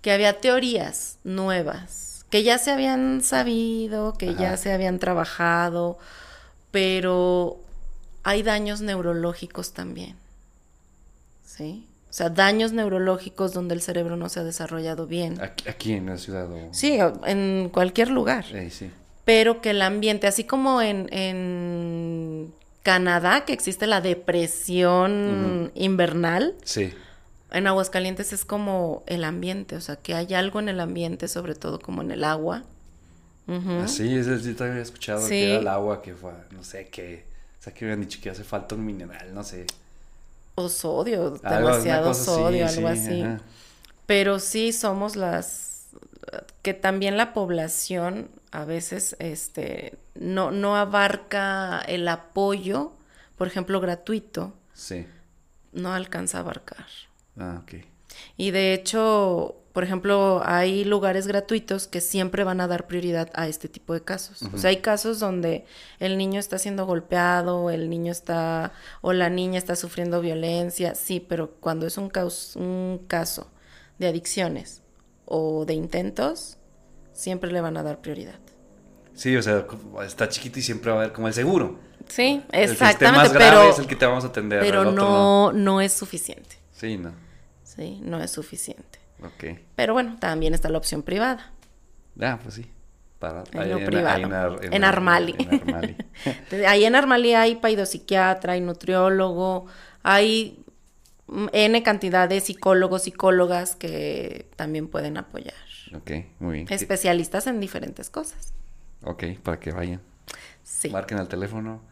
Que había teorías nuevas, que ya se habían sabido, que ya se habían trabajado, pero hay daños neurológicos también. ¿Sí? O sea, daños neurológicos donde el cerebro no se ha desarrollado bien. Aquí, aquí en la ciudad o... Sí, en cualquier lugar. Eh, sí. Pero que el ambiente, así como en, en Canadá, que existe la depresión invernal, Sí. en Aguascalientes es como el ambiente, o sea, que hay algo en el ambiente, sobre todo como en el agua. Así, es, yo también había escuchado Sí. que era el agua que fue, no sé, que... O sea, que habían dicho que hace falta un mineral, no sé. O sodio, Algo, demasiado sodio, así, algo sí, así. ajá. Pero sí somos las que también la población a veces este no, no abarca el apoyo, por ejemplo, gratuito, Sí. no alcanza a abarcar. Ah, ok. Y de hecho, por ejemplo, hay lugares gratuitos que siempre van a dar prioridad a este tipo de casos. O sea, hay casos donde el niño está siendo golpeado, el niño está o la niña está sufriendo violencia, sí, pero cuando es un, caus- un caso de adicciones o de intentos, siempre le van a dar prioridad. Sí, o sea, está chiquito y siempre va a haber como el seguro. Sí, El que esté exactamente, más grave pero, es el que te vamos a atender. pero el otro no, no es suficiente. Sí, no. Sí, no es suficiente. Ok. Pero bueno, también está la opción privada. Ah, pues sí. Para, En ahí lo ahí privado. ahí Ar- En Armali. En Armali. Ahí en Armali hay paidopsiquiatra, hay nutriólogo, hay N cantidad de psicólogos, psicólogas que también pueden apoyar. ok, muy bien. Especialistas en diferentes cosas. Ok, para que vayan. Sí. Marquen al teléfono.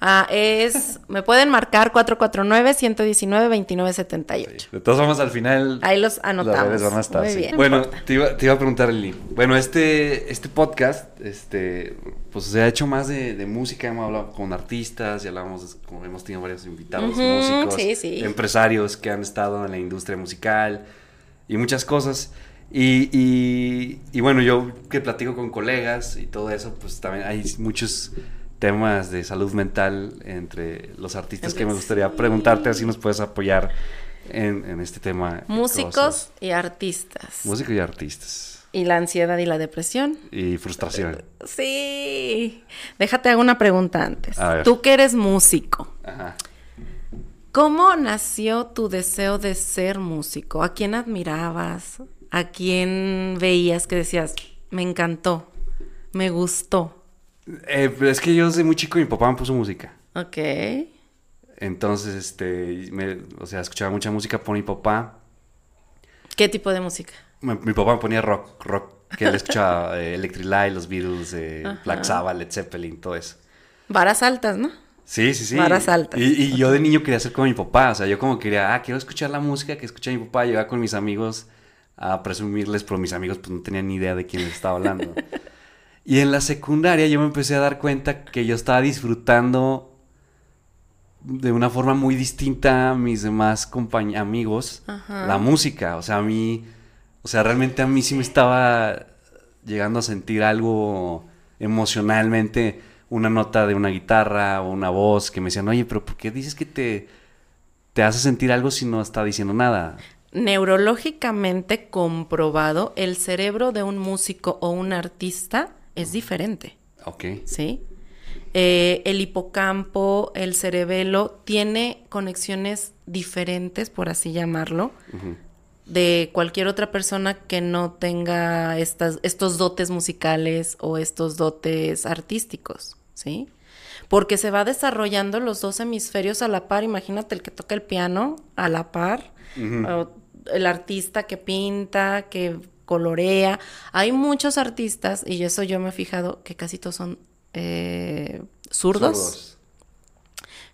Ah, es, me pueden marcar 449-119-2978. De todas formas, al final. Ahí los anotamos. Las redes van a estar. Muy sí. bien. Bueno, te iba, te iba a preguntar, Lili. Bueno, este, este podcast, este, pues se ha hecho más de, de música. Hemos hablado con artistas y hablamos, como hemos tenido varios invitados, músicos, sí, sí. empresarios que han estado en la industria musical y muchas cosas. Y, y, y bueno, yo que platico con colegas y todo eso, pues también hay muchos temas de salud mental entre los artistas que me gustaría preguntarte, así nos puedes apoyar en, en este tema. Músicos cosas. y artistas. Músicos y artistas. Y la ansiedad y la depresión. Y frustración. Sí. Déjate hago una pregunta antes. A ver. Tú que eres músico. Ajá. ¿Cómo nació tu deseo de ser músico? ¿A quién admirabas? ¿A quién veías que decías, me encantó, me gustó? Eh, es que yo desde muy chico mi papá me puso música. Ok. Entonces, este, me- o sea, escuchaba mucha música por mi papá. ¿Qué tipo de música? Mi, mi papá me ponía rock, rock, que él escuchaba eh, Electric Light, los Beatles, eh, Black. Sabbath, Led Zeppelin, todo eso. Varas altas, ¿no? Sí, sí, sí. Varas altas. Y, y yo de niño quería ser como mi papá. O sea, yo como quería, ah, quiero escuchar la música que escucha mi papá. Llegaba con mis amigos a presumirles, pero mis amigos pues no tenían ni idea de quién les estaba hablando. y en la secundaria yo me empecé a dar cuenta que yo estaba disfrutando de una forma muy distinta a mis demás amigos Ajá. la música. O sea, a mí, o sea, realmente a mí sí me estaba llegando a sentir algo emocionalmente, una nota de una guitarra o una voz que me decían, oye, pero ¿por qué dices que te, te hace sentir algo si no está diciendo nada? Neurológicamente comprobado, el cerebro de un músico o un artista es diferente. Ok. ¿sí? Eh, el hipocampo, el cerebelo, tiene conexiones diferentes, por así llamarlo, de cualquier otra persona que no tenga estas, estos dotes musicales o estos dotes artísticos, ¿sí? Porque se va desarrollando los dos hemisferios a la par. Imagínate el que toca el piano a la par, o el artista que pinta, que colorea. Hay muchos artistas, y eso yo me he fijado, que casi todos son eh, zurdos. Zurdos.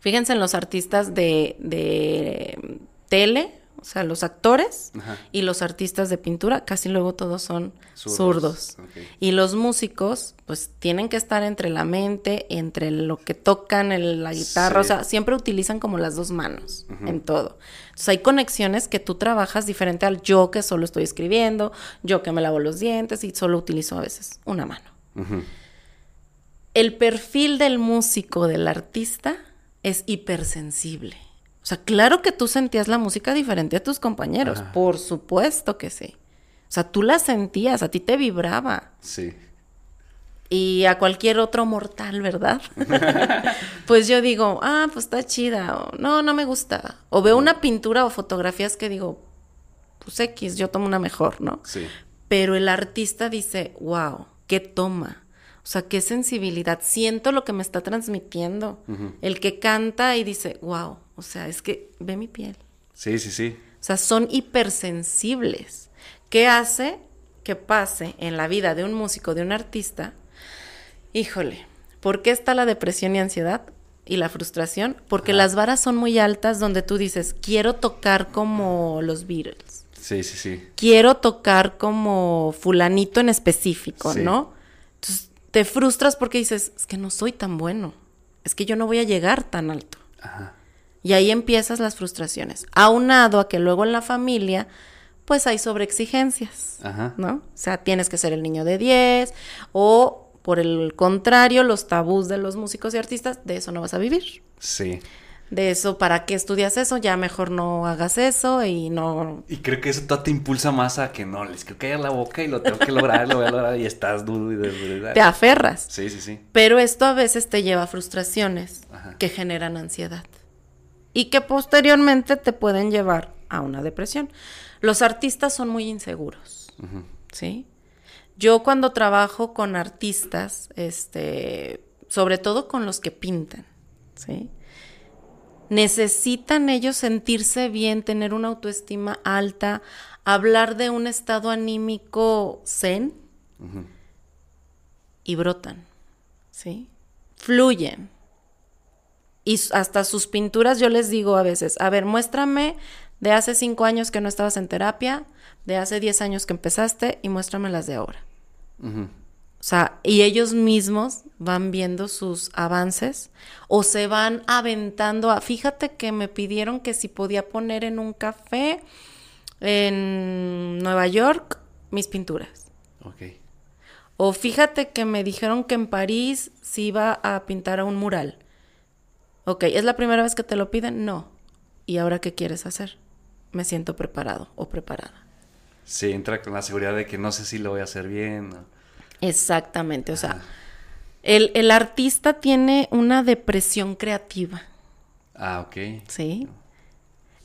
Fíjense en los artistas de, de tele, o sea, los actores Ajá. y los artistas de pintura, casi luego todos son Zurdos. Y los músicos, pues tienen que estar entre la mente, entre lo que tocan, el- la guitarra, o sea, siempre utilizan como las dos manos en todo. Entonces hay conexiones que tú trabajas diferente al yo que solo estoy escribiendo, yo que me lavo los dientes y solo utilizo a veces una mano. El perfil del músico, del artista, es hipersensible. O sea, claro que tú sentías la música diferente a tus compañeros, Ajá. por supuesto que sí. O sea, tú la sentías, a ti te vibraba. Sí. Y a cualquier otro mortal, ¿verdad? pues yo digo, ah, pues está chida, o no, no me gusta. O veo una pintura o fotografías que digo, pues X, yo tomo una mejor, ¿no? Sí. Pero el artista dice, wow, qué toma. O sea, qué sensibilidad. Siento lo que me está transmitiendo. El que canta y dice, wow, o sea, es que ve mi piel. Sí, sí, sí. O sea, son hipersensibles. ¿Qué hace que pase en la vida de un músico, de un artista? Híjole, ¿por qué está la depresión y ansiedad y la frustración? Porque las varas son muy altas donde tú dices, quiero tocar como los Beatles Sí, sí, sí. quiero tocar como fulanito en específico, Sí. ¿no? Te frustras porque dices, es que no soy tan bueno, es que yo no voy a llegar tan alto. Ajá. Y ahí empiezas las frustraciones. Aunado a que luego en la familia, pues hay sobreexigencias, Ajá. ¿no? O sea, tienes que ser el niño de 10 o por el contrario, los tabús de los músicos y artistas, de eso no vas a vivir. Sí. De eso, ¿para qué estudias eso? Ya mejor no hagas eso y no Y creo que eso todo te impulsa más a que no, les quiero callar la boca y lo tengo que lograr, lo voy a lograr y estás duro y de verdad. te aferras. Sí, sí, sí. Pero esto a veces te lleva a frustraciones Ajá. que generan ansiedad y que posteriormente te pueden llevar a una depresión. Los artistas son muy inseguros. ¿sí? Yo cuando trabajo con artistas, este, sobre todo con los que pintan, ¿sí? Necesitan ellos sentirse bien, tener una autoestima alta, hablar de un estado anímico zen, y brotan, ¿sí? Fluyen. Y hasta sus pinturas yo les digo a veces, a ver, muéstrame de hace cinco años que no estabas en terapia, de hace diez años que empezaste y muéstrame las de ahora. Ujú. O sea, y ellos mismos van viendo sus avances o se van aventando a, fíjate que me pidieron que si podía poner en un café en Nueva York mis pinturas. Ok. O fíjate que me dijeron que en París se iba a pintar a un mural. Ok, ¿es la primera vez que te lo piden? No. ¿Y ahora qué quieres hacer? Me siento preparado o preparada. Sí, entra con la seguridad de que no sé si lo voy a hacer bien. Exactamente, o sea, el, el artista tiene una depresión creativa, Ah, ok. ¿sí?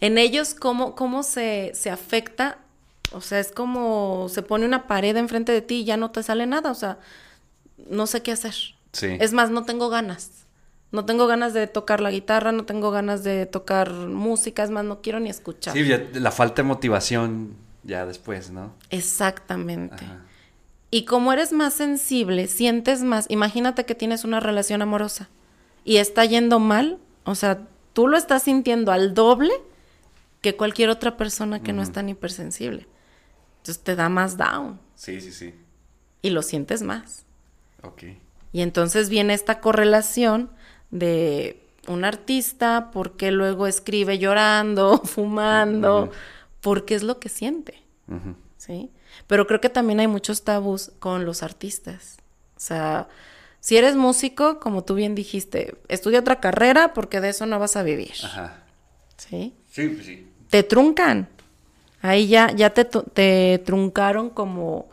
En ellos, ¿cómo, cómo se, se afecta? O sea, es como se pone una pared enfrente de ti y ya no te sale nada, o sea, no sé qué hacer. Sí. Es más, no tengo ganas. No tengo ganas de tocar la guitarra, no tengo ganas de tocar música, es más, no quiero ni escuchar. Sí, ya la falta de motivación ya después, ¿no? Exactamente. Ajá. Y como eres más sensible, sientes más, imagínate que tienes una relación amorosa y está yendo mal, o sea, tú lo estás sintiendo al doble que cualquier otra persona que no es tan hipersensible. Entonces te da más down. Sí, sí, sí. Y lo sientes más. Ok. Y entonces viene esta correlación de un artista, por qué luego escribe llorando, fumando, porque es lo que siente. ¿Sí? Pero creo que también hay muchos tabús con los artistas. O sea, si eres músico, como tú bien dijiste, estudia otra carrera porque de eso no vas a vivir. Ajá. ¿Sí? Sí, pues sí. Te truncan. Ahí ya, ya te, te truncaron como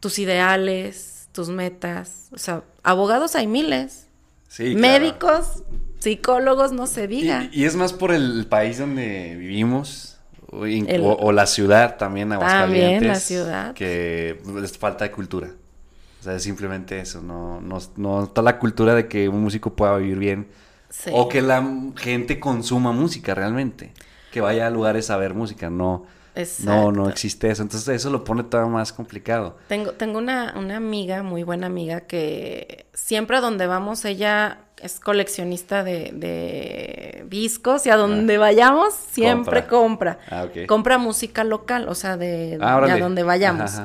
tus ideales, tus metas. O sea, abogados hay miles. Sí, Médicos, psicólogos, no se diga. Y, es más por el país donde vivimos. O, la ciudad también, Aguascalientes. También la ciudad. Que es falta de cultura. O sea, es simplemente eso. No, no, no está la cultura de que un músico pueda vivir bien. O que la gente consuma música realmente. Que vaya a lugares a ver música. No, no, no existe eso. Entonces eso lo pone todavía más complicado. Tengo, tengo una, una amiga, muy buena amiga, que siempre a donde vamos, ella es coleccionista de, discos y a donde ah. vayamos siempre compra. Ah, compra. música local, o sea, de, ah, a donde vayamos.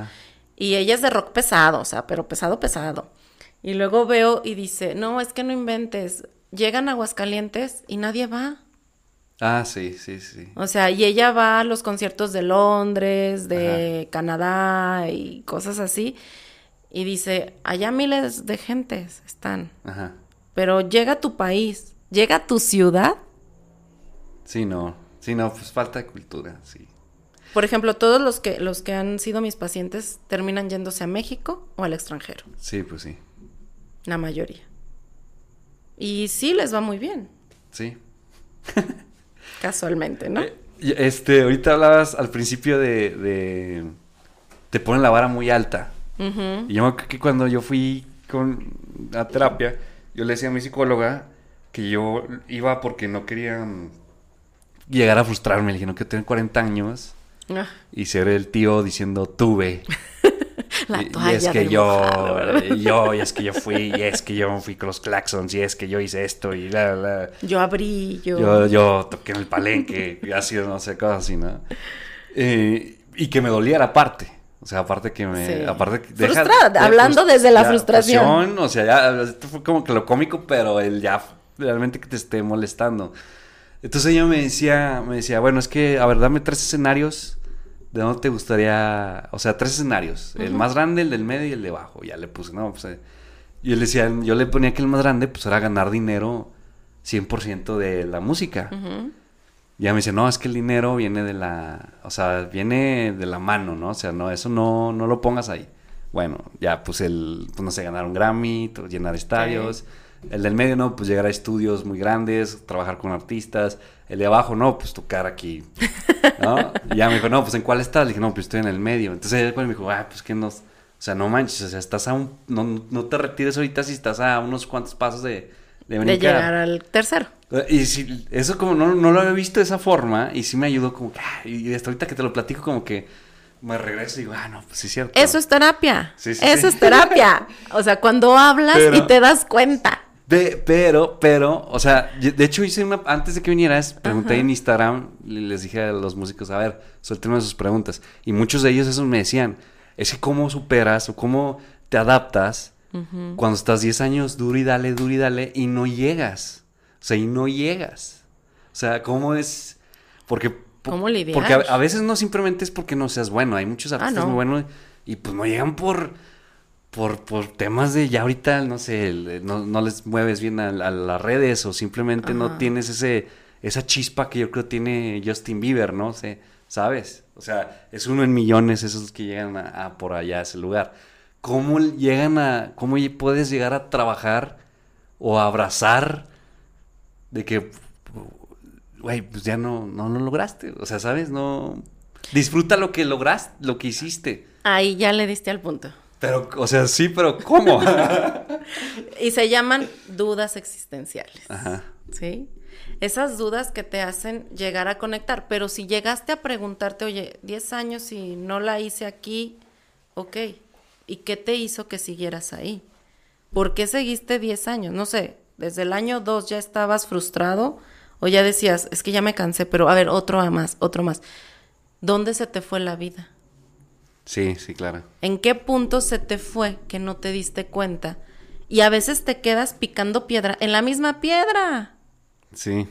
Y ella es de rock pesado, o sea, pero pesado, pesado. Y luego veo y dice, no, es que no inventes. Llegan a Aguascalientes y nadie va. Ah, sí, sí, sí. O sea, y ella va a los conciertos de Londres, de Canadá y cosas así. Y dice, allá miles de gentes están. Ajá. Pero llega a tu país, llega a tu ciudad. Sí, no. Sí, no, pues falta de cultura, sí. Por ejemplo, todos los que, los que han sido mis pacientes terminan yéndose a México o al extranjero. Sí, pues sí. La mayoría. Y sí les va muy bien. Sí. Casualmente, ¿no? Eh, este, ahorita hablabas al principio de, te ponen la vara muy alta. Y yo que cuando yo fui con a terapia, yo le decía a mi psicóloga que yo iba porque no quería llegar a frustrarme. Le dije, no quiero tener 40 años ah. y ser el tío diciendo tuve. La y, es que yo, y yo, y es que yo fui, y es que yo fui con los claxons, y es que yo hice esto, y la, la. Yo abrí, yo. Yo, yo toqué en el palenque, y así, no sé, cosas así, ¿no? Eh, y que me doliera aparte. O sea, aparte que me. Aparte Frustrada, hablando desde la frustración. O sea, ya, esto fue como que lo cómico, pero el ya realmente que te esté molestando. Entonces ella me decía, me decía, bueno, es que, a ver, dame tres escenarios ¿de dónde te gustaría? O sea, tres escenarios. El más grande, el del medio y el de abajo. Ya le puse, no, pues... Eh, y él decía, yo le ponía que el más grande, pues era ganar dinero 100% de la música. Y ya me dice, no, es que el dinero viene de la... O sea, viene de la mano, ¿no? O sea, no, eso no, no lo pongas ahí. Bueno, ya pues el, pues no sé, ganar un Grammy, llenar estadios. El del medio, no, pues llegar a estudios muy grandes, trabajar con artistas. El de abajo, no, pues tocar aquí. ¿No? Y ya me dijo, no, pues ¿en cuál estás? Le dije, no, pues estoy en el medio. Entonces él me dijo, ah, pues que no. O sea, no manches, o sea, estás a un. No, no te retires ahorita si estás a unos cuantos pasos de. De, de llegar al tercero. Y si, eso como no, no lo había visto de esa forma y sí me ayudó como que, y hasta ahorita que te lo platico como que me regreso y digo, ah, no, pues sí es cierto. Eso es terapia. Sí, sí, Eso es terapia. O sea, cuando hablas y te das cuenta. De, pero, pero, o sea, de hecho hice una, antes de que vinieras, pregunté en Instagram, les dije a los músicos, a ver, suéltenme sus preguntas. Y muchos de ellos eso me decían, es que cómo superas o cómo te adaptas cuando estás 10 años duro y dale, duro y dale y no llegas. O sea, y no llegas. O sea, ¿cómo es? Porque... ¿Cómo lidiar? Porque a, veces no simplemente es porque no seas bueno, hay muchos ah, artistas muy buenos y pues no llegan por por, por temas de ya ahorita, no sé, no, no les mueves bien a, las redes o simplemente no tienes ese, esa chispa que yo creo tiene Justin Bieber, ¿no? sé, ¿Sabes? O sea, es uno en millones esos que llegan a, por allá a ese lugar. ¿Cómo llegan a, cómo puedes llegar a trabajar o a abrazar de que, güey, pues ya no, no lo lograste? O sea, ¿sabes? No, disfruta lo que lograste, lo que hiciste. Ahí ya le diste al punto. Pero, o sea, sí, pero ¿cómo? y se llaman dudas existenciales. Ajá. ¿Sí? Esas dudas que te hacen llegar a conectar. Pero si llegaste a preguntarte, oye, 10 años y no la hice aquí, ok. ¿Y qué te hizo que siguieras ahí? ¿Por qué seguiste 10 años? No sé, desde el año 2 ya estabas frustrado o ya decías, es que ya me cansé, pero a ver, otro más, otro más. ¿Dónde se te fue la vida? Sí, sí, claro. ¿En qué punto se te fue que no te diste cuenta? Y a veces te quedas picando piedra en la misma piedra. Sí.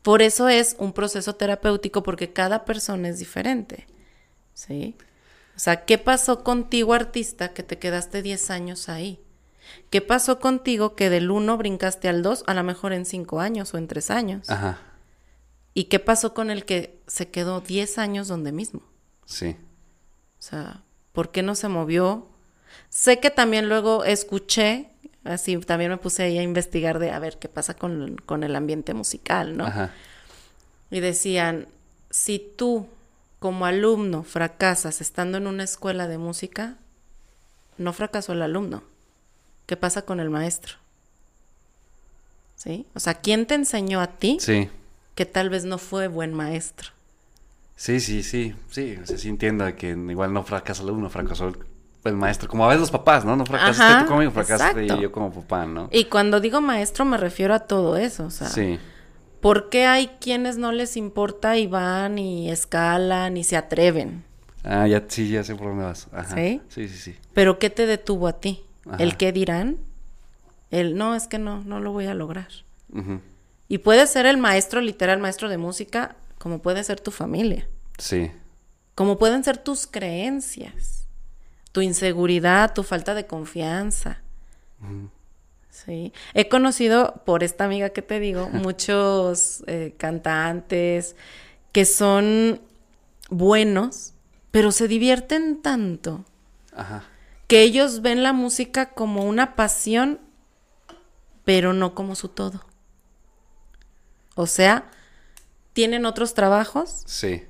Por eso es un proceso terapéutico porque cada persona es diferente. ¿Sí? O sea, ¿qué pasó contigo, artista, que te quedaste 10 años ahí? ¿Qué pasó contigo que del 1 brincaste al 2, a lo mejor en 5 años o en 3 años? Ajá. ¿Y qué pasó con el que se quedó 10 años donde mismo? Sí. O sea, ¿por qué no se movió? Sé que también luego escuché, así también me puse ahí a investigar de a ver qué pasa con, con el ambiente musical, ¿no? Ajá. Y decían, si tú como alumno fracasas estando en una escuela de música, no fracasó el alumno. ¿Qué pasa con el maestro? ¿Sí? O sea, ¿quién te enseñó a ti Sí. que tal vez no fue buen maestro? Sí, sí, sí. Sí, o sea, sí entiendo que igual no fracasa el uno, fracasó el, el maestro. Como a veces los papás, ¿no? No fracasaste Ajá, tú conmigo, fracasaste exacto. yo como papá, ¿no? Y cuando digo maestro me refiero a todo eso, o sea, Sí. ¿por qué hay quienes no les importa y van y escalan y se atreven? Ah, ya, sí, ya sé por dónde vas. Ajá. ¿Sí? Sí, sí, sí. ¿Pero qué te detuvo a ti? Ajá. ¿El qué dirán? El no, es que no, no lo voy a lograr. Y puede ser el maestro, literal maestro de música, como puede ser tu familia, Sí. como pueden ser tus creencias, tu inseguridad, tu falta de confianza. Sí. He conocido, por esta amiga que te digo, muchos eh, cantantes que son buenos, pero se divierten tanto Ajá. que ellos ven la música como una pasión, pero no como su todo. O sea, tienen otros trabajos, Sí.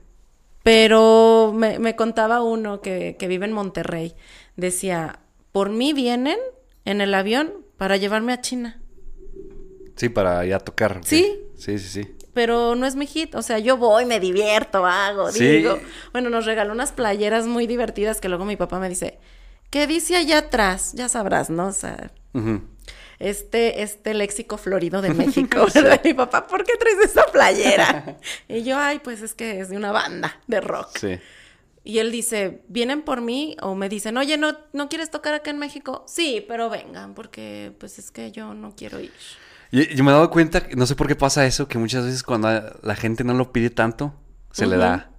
Pero me, me contaba uno que, que vive en Monterrey. Decía, por mí vienen en el avión para llevarme a China. Sí, para ir a tocar. Sí. Sí, sí, sí. Pero no es mi hit, o sea, yo voy, me divierto, hago, Sí. digo. Bueno, nos regaló unas playeras muy divertidas que luego mi papá me dice, ¿qué dice allá atrás? Ya sabrás, ¿no? O sea. Este, este léxico florido de México, ¿verdad? Mi papá, ¿por qué traes esa playera? Y yo, ay, pues es que es de una banda de rock. Sí. Y él dice, ¿vienen por mí? O me dicen, oye, ¿no, ¿no quieres tocar acá en México? Sí, pero vengan, porque pues es que yo no quiero ir. Y yo me he dado cuenta, no sé por qué pasa eso, que muchas veces cuando la gente no lo pide tanto, se le da.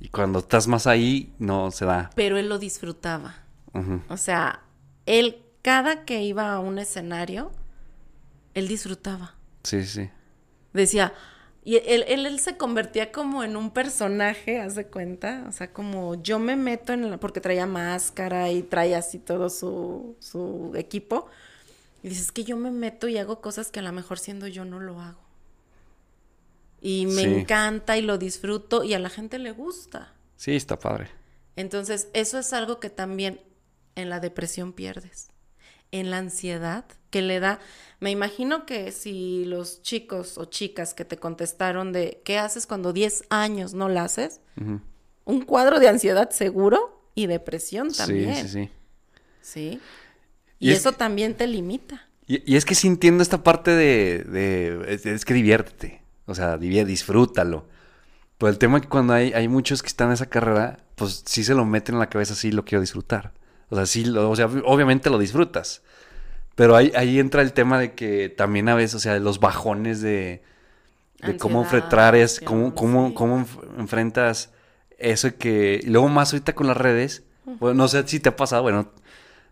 Y cuando estás más ahí, no se da. Pero él lo disfrutaba. O sea, él, cada que iba a un escenario, él disfrutaba. Sí, sí. Decía, y él, él, él se convertía como en un personaje, haz de cuenta. O sea, como yo me meto en la. porque traía máscara y traía así todo su, su equipo. Y dices que yo me meto y hago cosas que a lo mejor siendo yo no lo hago. Y me Sí. encanta y lo disfruto y a la gente le gusta. Sí, está padre. Entonces, eso es algo que también en la depresión pierdes. En la ansiedad que le da. Me imagino que si los chicos o chicas que te contestaron de ¿qué haces cuando 10 años no la haces? Un cuadro de ansiedad seguro y depresión también. Sí, sí, sí. Sí. Y Y, es eso también te limita. Y, y es que sí entiendo esta parte de... de- es, es que diviértete. O sea, divier- disfrútalo. Pero el tema es que cuando hay, hay muchos que están en esa carrera, pues sí se lo meten en la cabeza, sí lo quiero disfrutar. O sea, sí, lo- o sea, obviamente lo disfrutas. Pero ahí, ahí entra el tema de que también a veces, o sea, los bajones de, de cómo enfrentar es, cómo, cómo, sí. cómo enf- enfrentas eso que... Y luego más ahorita con las redes, bueno, no sé si te ha pasado, bueno,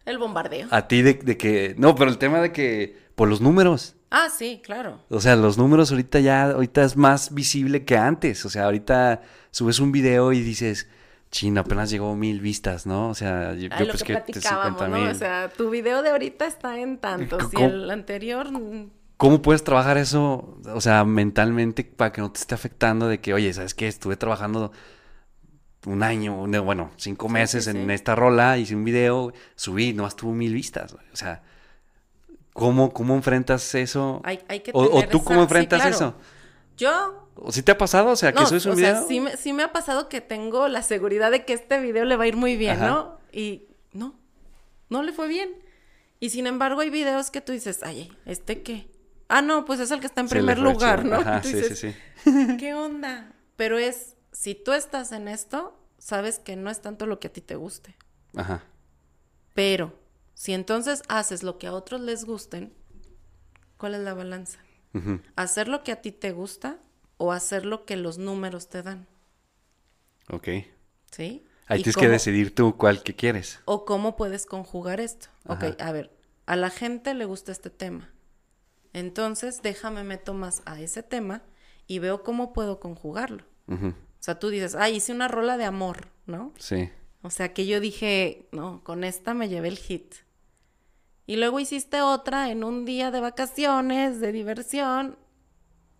El bombardeo. a ti de, de que... No, pero el tema de que... Por los números. Ah, sí, claro. O sea, los números ahorita ya, ahorita es más visible que antes. O sea, ahorita subes un video y dices, chino, apenas llegó mil vistas, ¿no? O sea, yo, Ay, yo lo pues que que platicábamos, ¿no? O sea, tu video de ahorita está en tantos y el anterior... mm, ¿Cómo puedes trabajar eso, o sea, mentalmente para que no te esté afectando de que, oye, ¿sabes qué? Estuve trabajando un año, bueno, cinco Sí, meses sí, en esta rola, hice un video, subí, nomás tuvo mil vistas. O sea, ¿cómo, cómo enfrentas eso? Hay, hay que o, tú esa- cómo enfrentas claro. eso? Yo ¿O si te ha pasado? O sea, que No, subes un o video. sea, sí me, sí me ha pasado que tengo la seguridad de que este video le va a ir muy bien, Ajá. ¿no? Y no, no le fue bien. Y sin embargo hay videos que tú dices, ay, ¿este qué? Ah, no, pues es el que está en Se primer lugar. ¿no? Ajá, sí, dices, sí, sí. ¿Qué onda? Pero es, si tú estás en esto, sabes que no es tanto lo que a ti te guste. Ajá. Pero si entonces haces lo que a otros les gusten, ¿cuál es la balanza? ¿Hacer lo que a ti te gusta o hacer lo que los números te dan? Ok. ¿Sí? Ahí ¿Y tienes que decidir tú cuál que quieres. O cómo puedes conjugar esto. Ok, Ajá. a ver, a la gente le gusta este tema. Entonces, déjame meto más a ese tema y veo cómo puedo conjugarlo. O sea, tú dices, ah, hice una rola de amor, ¿no? Sí. O sea, que yo dije, no, con esta me llevé el hit. Y luego hiciste otra en un día de vacaciones, de diversión,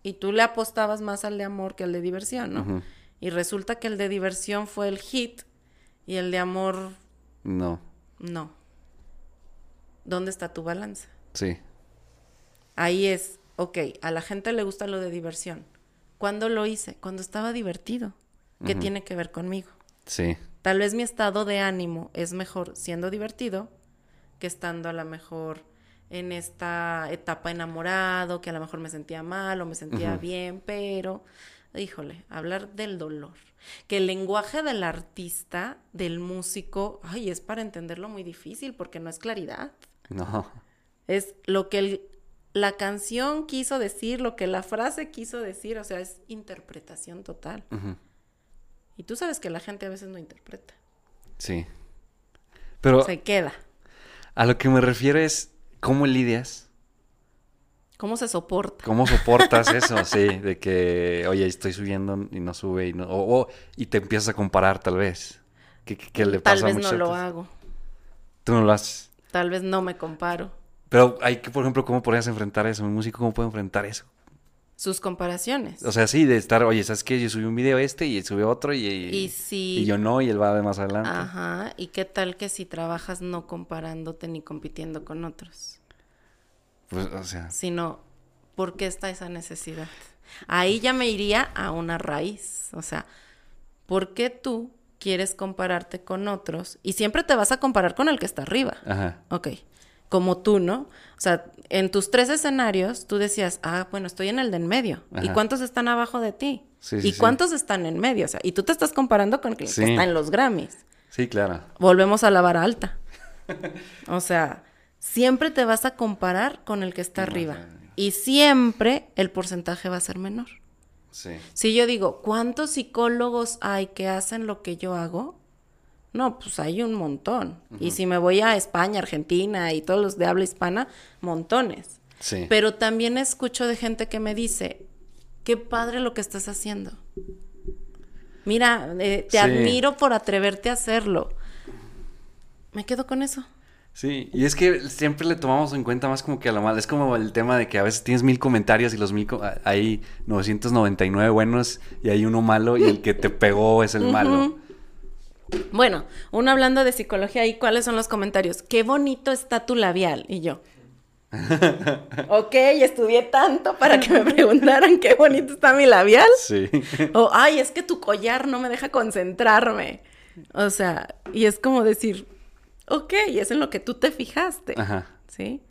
y tú le apostabas más al de amor que al de diversión, ¿no? Y resulta que el de diversión fue el hit y el de amor, No. no. ¿Dónde está tu balanza? Sí. Ahí es, ok, a la gente le gusta lo de diversión. ¿Cuándo lo hice? Cuando estaba divertido. ¿Qué tiene que ver conmigo? Sí. Tal vez mi estado de ánimo es mejor siendo divertido que estando a lo mejor en esta etapa enamorado, que a lo mejor me sentía mal o me sentía bien, pero, híjole, hablar del dolor. Que el lenguaje del artista, del músico, ay, es para entenderlo muy difícil porque no es claridad. No. Es lo que el- la canción quiso decir, lo que la frase quiso decir, o sea, es interpretación total. Y tú sabes que la gente a veces no interpreta. Sí. Pero Se queda. a lo que me refiero es cómo lidias, ¿Cómo se soporta? cómo soportas eso, sí, de que, oye, estoy subiendo y no sube y no, o, o- y te empiezas a comparar tal vez. ¿Qué, qué- qué le Tal pasa a vez no lo hago. Tú no lo haces. Tal vez no me comparo. Pero hay que, por ejemplo, ¿cómo podrías enfrentar eso? Un músico, ¿cómo puede enfrentar eso? Sus comparaciones. O sea, sí, de estar, oye, ¿sabes qué? Yo subí un video este y subió otro y, y si... y yo no y él va de más adelante. Ajá. ¿Y qué tal que si trabajas no comparándote ni compitiendo con otros? Pues, o sea, Sino, ¿por qué está esa necesidad? Ahí ya me iría a una raíz. O sea, ¿por qué tú quieres compararte con otros? Y siempre te vas a comparar con el que está arriba. ajá. Ok. Como tú, ¿no? O sea, en tus tres escenarios tú decías, ah, bueno, estoy en el de en medio. ¿Y cuántos están abajo de ti? Sí, sí, ¿Y sí. cuántos están en medio? O sea, y tú te estás comparando con el que está en los Grammys. Sí, claro. Volvemos a la vara alta. O sea, siempre te vas a comparar con el que está arriba. Y siempre el porcentaje va a ser menor. Sí. Si yo digo, ¿cuántos psicólogos hay que hacen lo que yo hago? No, pues hay un montón. Y si me voy a España, Argentina y todos los de habla hispana, montones. Sí. Pero también escucho de gente que me dice, qué padre lo que estás haciendo. Mira, eh, te Sí. admiro por atreverte a hacerlo. Me quedo con eso. Sí, y es que siempre le tomamos en cuenta más como que a lo mal. Es como el tema de que a veces tienes mil comentarios y los mil. co- Hay 999 buenos y hay uno malo y el que te pegó es el malo. Bueno, uno hablando de psicología, ¿y cuáles son los comentarios? Qué bonito está tu labial. Y yo. ok, estudié tanto para que me preguntaran qué bonito está mi labial. Sí. O, ay, es que tu collar no me deja concentrarme. O sea, y es como decir, ok, es en lo que tú te fijaste. Ajá. ¿Sí?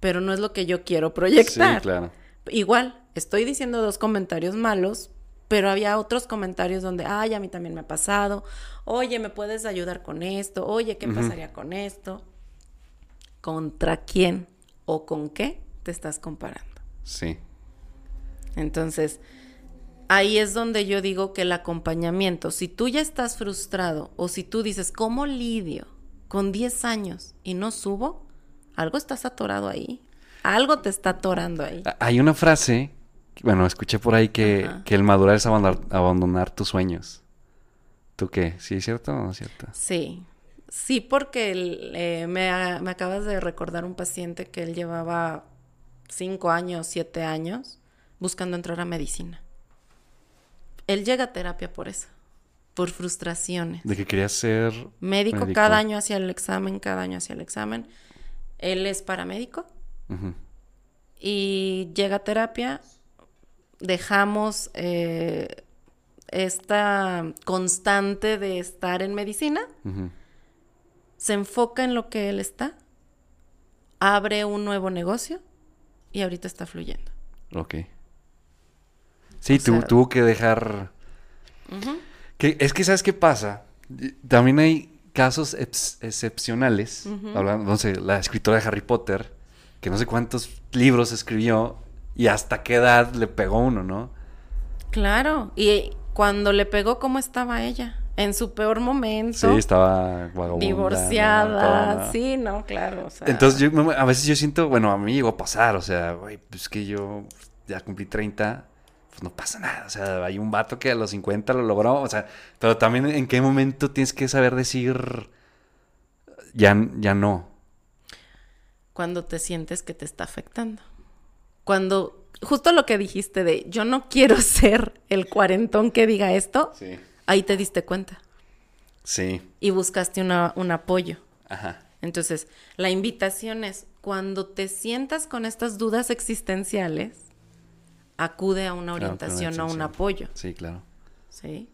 Pero no es lo que yo quiero proyectar. Sí, claro. Igual, estoy diciendo dos comentarios malos, pero había otros comentarios donde, ay, a mí también me ha pasado, oye, ¿me puedes ayudar con esto? Oye, ¿qué pasaría con esto? ¿Contra quién o con qué te estás comparando? Sí. Entonces, ahí es donde yo digo que el acompañamiento, si tú ya estás frustrado o si tú dices, ¿cómo lidio con 10 años y no subo? Algo estás atorado ahí. Algo te está atorando ahí. Hay una frase, bueno, escuché por ahí que, que el madurar es abandonar, abandonar tus sueños. ¿Tú qué? ¿Sí es cierto o no es cierto? Sí, sí, porque el- eh, me, me acabas de recordar un paciente que él llevaba cinco años, siete años buscando entrar a medicina. Él llega a terapia por eso, por frustraciones. De que querías ser Médico, médico. cada año hacía el examen, cada año hacía el examen. Él es paramédico y llega a terapia. Dejamos eh, esta constante de estar en medicina se enfoca en lo que él está. abre un nuevo negocio y ahorita está fluyendo. Ok. Sí, tu- sea- tuvo que dejar... que, es que, ¿sabes qué pasa? También hay casos ex- excepcionales. Hablando, no sé, la escritora de Harry Potter, que no sé cuántos libros escribió y hasta qué edad le pegó uno, ¿no? Claro. Y cuando le pegó, ¿cómo estaba ella? En su peor momento. Sí, estaba divorciada. ¿no? Sí, no, claro. o sea, Entonces, yo, me- a veces yo siento, bueno, a mí llegó a pasar, o sea, güey, pues que yo ya cumplí 30, pues no pasa nada, o sea, hay un vato que a los 50 lo logró, o sea, pero también en qué momento tienes que saber decir, ya, ya no. Cuando te sientes que te está afectando. Cuando, justo lo que dijiste de yo no quiero ser el cuarentón que diga esto, Sí. ahí te diste cuenta Sí, y buscaste una, un apoyo. ajá, Entonces, la invitación es, cuando te sientas con estas dudas existenciales, acude a una orientación o una un apoyo. sí, claro. ¿sí?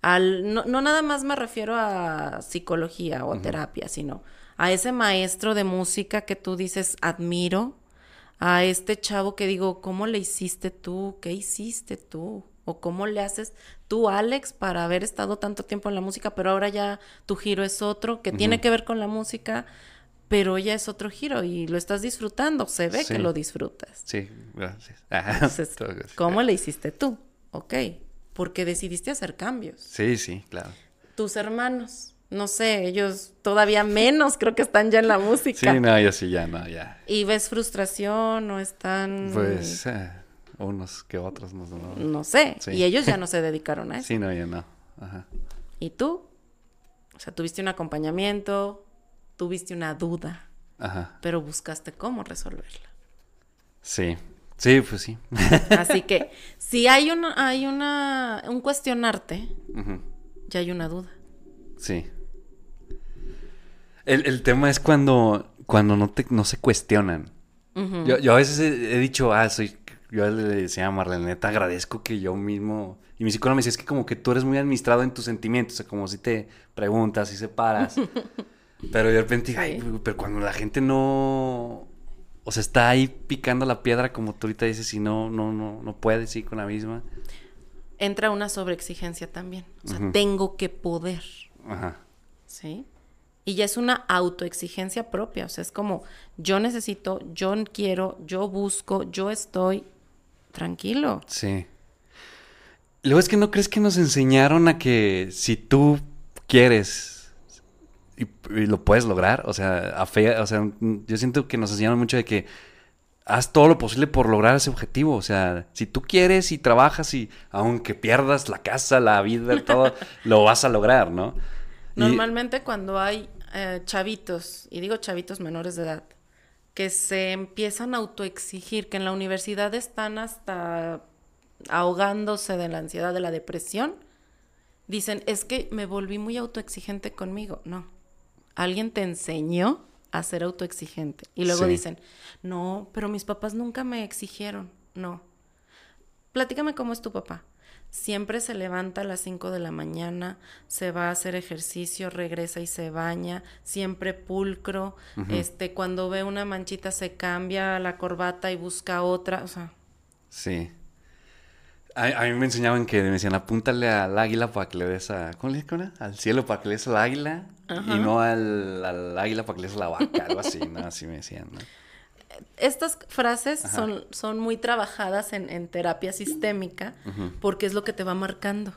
Al, no, no nada más me refiero a psicología o terapia, sino a ese maestro de música que tú dices admiro, a este chavo que digo, ¿cómo le hiciste tú? ¿Qué hiciste tú? ¿O cómo le haces tú, Alex, para haber estado tanto tiempo en la música, pero ahora ya tu giro es otro, que tiene que ver con la música, pero ya es otro giro y lo estás disfrutando, se ve Sí. que lo disfrutas. Sí, gracias. Entonces. ¿cómo le hiciste tú? Ok, porque decidiste hacer cambios. Sí, sí, claro. Tus hermanos, no sé, ellos todavía menos creo que están ya en la música. Sí, no, yo sí, ya, no, ya. Y ves frustración o están, Pues, eh, unos que otros, no, no. no sé, Sí. y ellos ya no se dedicaron a eso. Sí, no, ya no. Ajá. ¿Y tú? O sea, tuviste un acompañamiento, tuviste una duda, Ajá. pero buscaste cómo resolverla. Sí. Sí, pues sí. Así que si hay una, hay una, un cuestionarte, ya hay una duda. Sí. El, el tema es cuando, cuando no, te, no se cuestionan. Yo, yo a veces he, he dicho, ah, soy. Yo le decía a Marlene, neta, agradezco que yo mismo. Y mi psicóloga me decía, es que como que tú eres muy administrado en tus sentimientos. O sea, como si te preguntas y separas. pero de repente, ay, pero cuando la gente no. O sea, está ahí picando la piedra, como tú ahorita dices, y no, no, no, no puedes, sí, con la misma. Entra una sobreexigencia también. O sea, tengo que poder. Ajá. ¿sí? Y ya es una autoexigencia propia, o sea, es como yo necesito, yo quiero, yo busco, yo estoy tranquilo. Sí. Luego es que no crees que nos enseñaron a que si tú quieres y, y lo puedes lograr, o sea, a fe- o sea, yo siento que nos enseñaron mucho de que haz todo lo posible por lograr ese objetivo, o sea, si tú quieres y trabajas y aunque pierdas la casa, la vida, todo, lo vas a lograr, ¿no? Y- Normalmente cuando hay eh, chavitos, y digo chavitos menores de edad, que se empiezan a autoexigir, que en la universidad están hasta ahogándose de la ansiedad, de la depresión, dicen, es que me volví muy autoexigente conmigo. No, alguien te enseñó a ser autoexigente. Y luego Sí. dicen, no, pero mis papás nunca me exigieron. No. Platícame cómo es tu papá. Siempre se levanta a las 5 de la mañana, se va a hacer ejercicio, regresa y se baña, siempre pulcro. Este, cuando ve una manchita se cambia la corbata y busca otra, o sea, Sí. A, a mí me enseñaban que me decían, apúntale al águila para que le des a... ¿Cómo le dicen? Al cielo para que le des al águila y no al, al águila para que le des a la vaca, algo así, ¿no? Así me decían, ¿no? Estas frases son, son muy trabajadas en, en terapia sistémica porque es lo que te va marcando.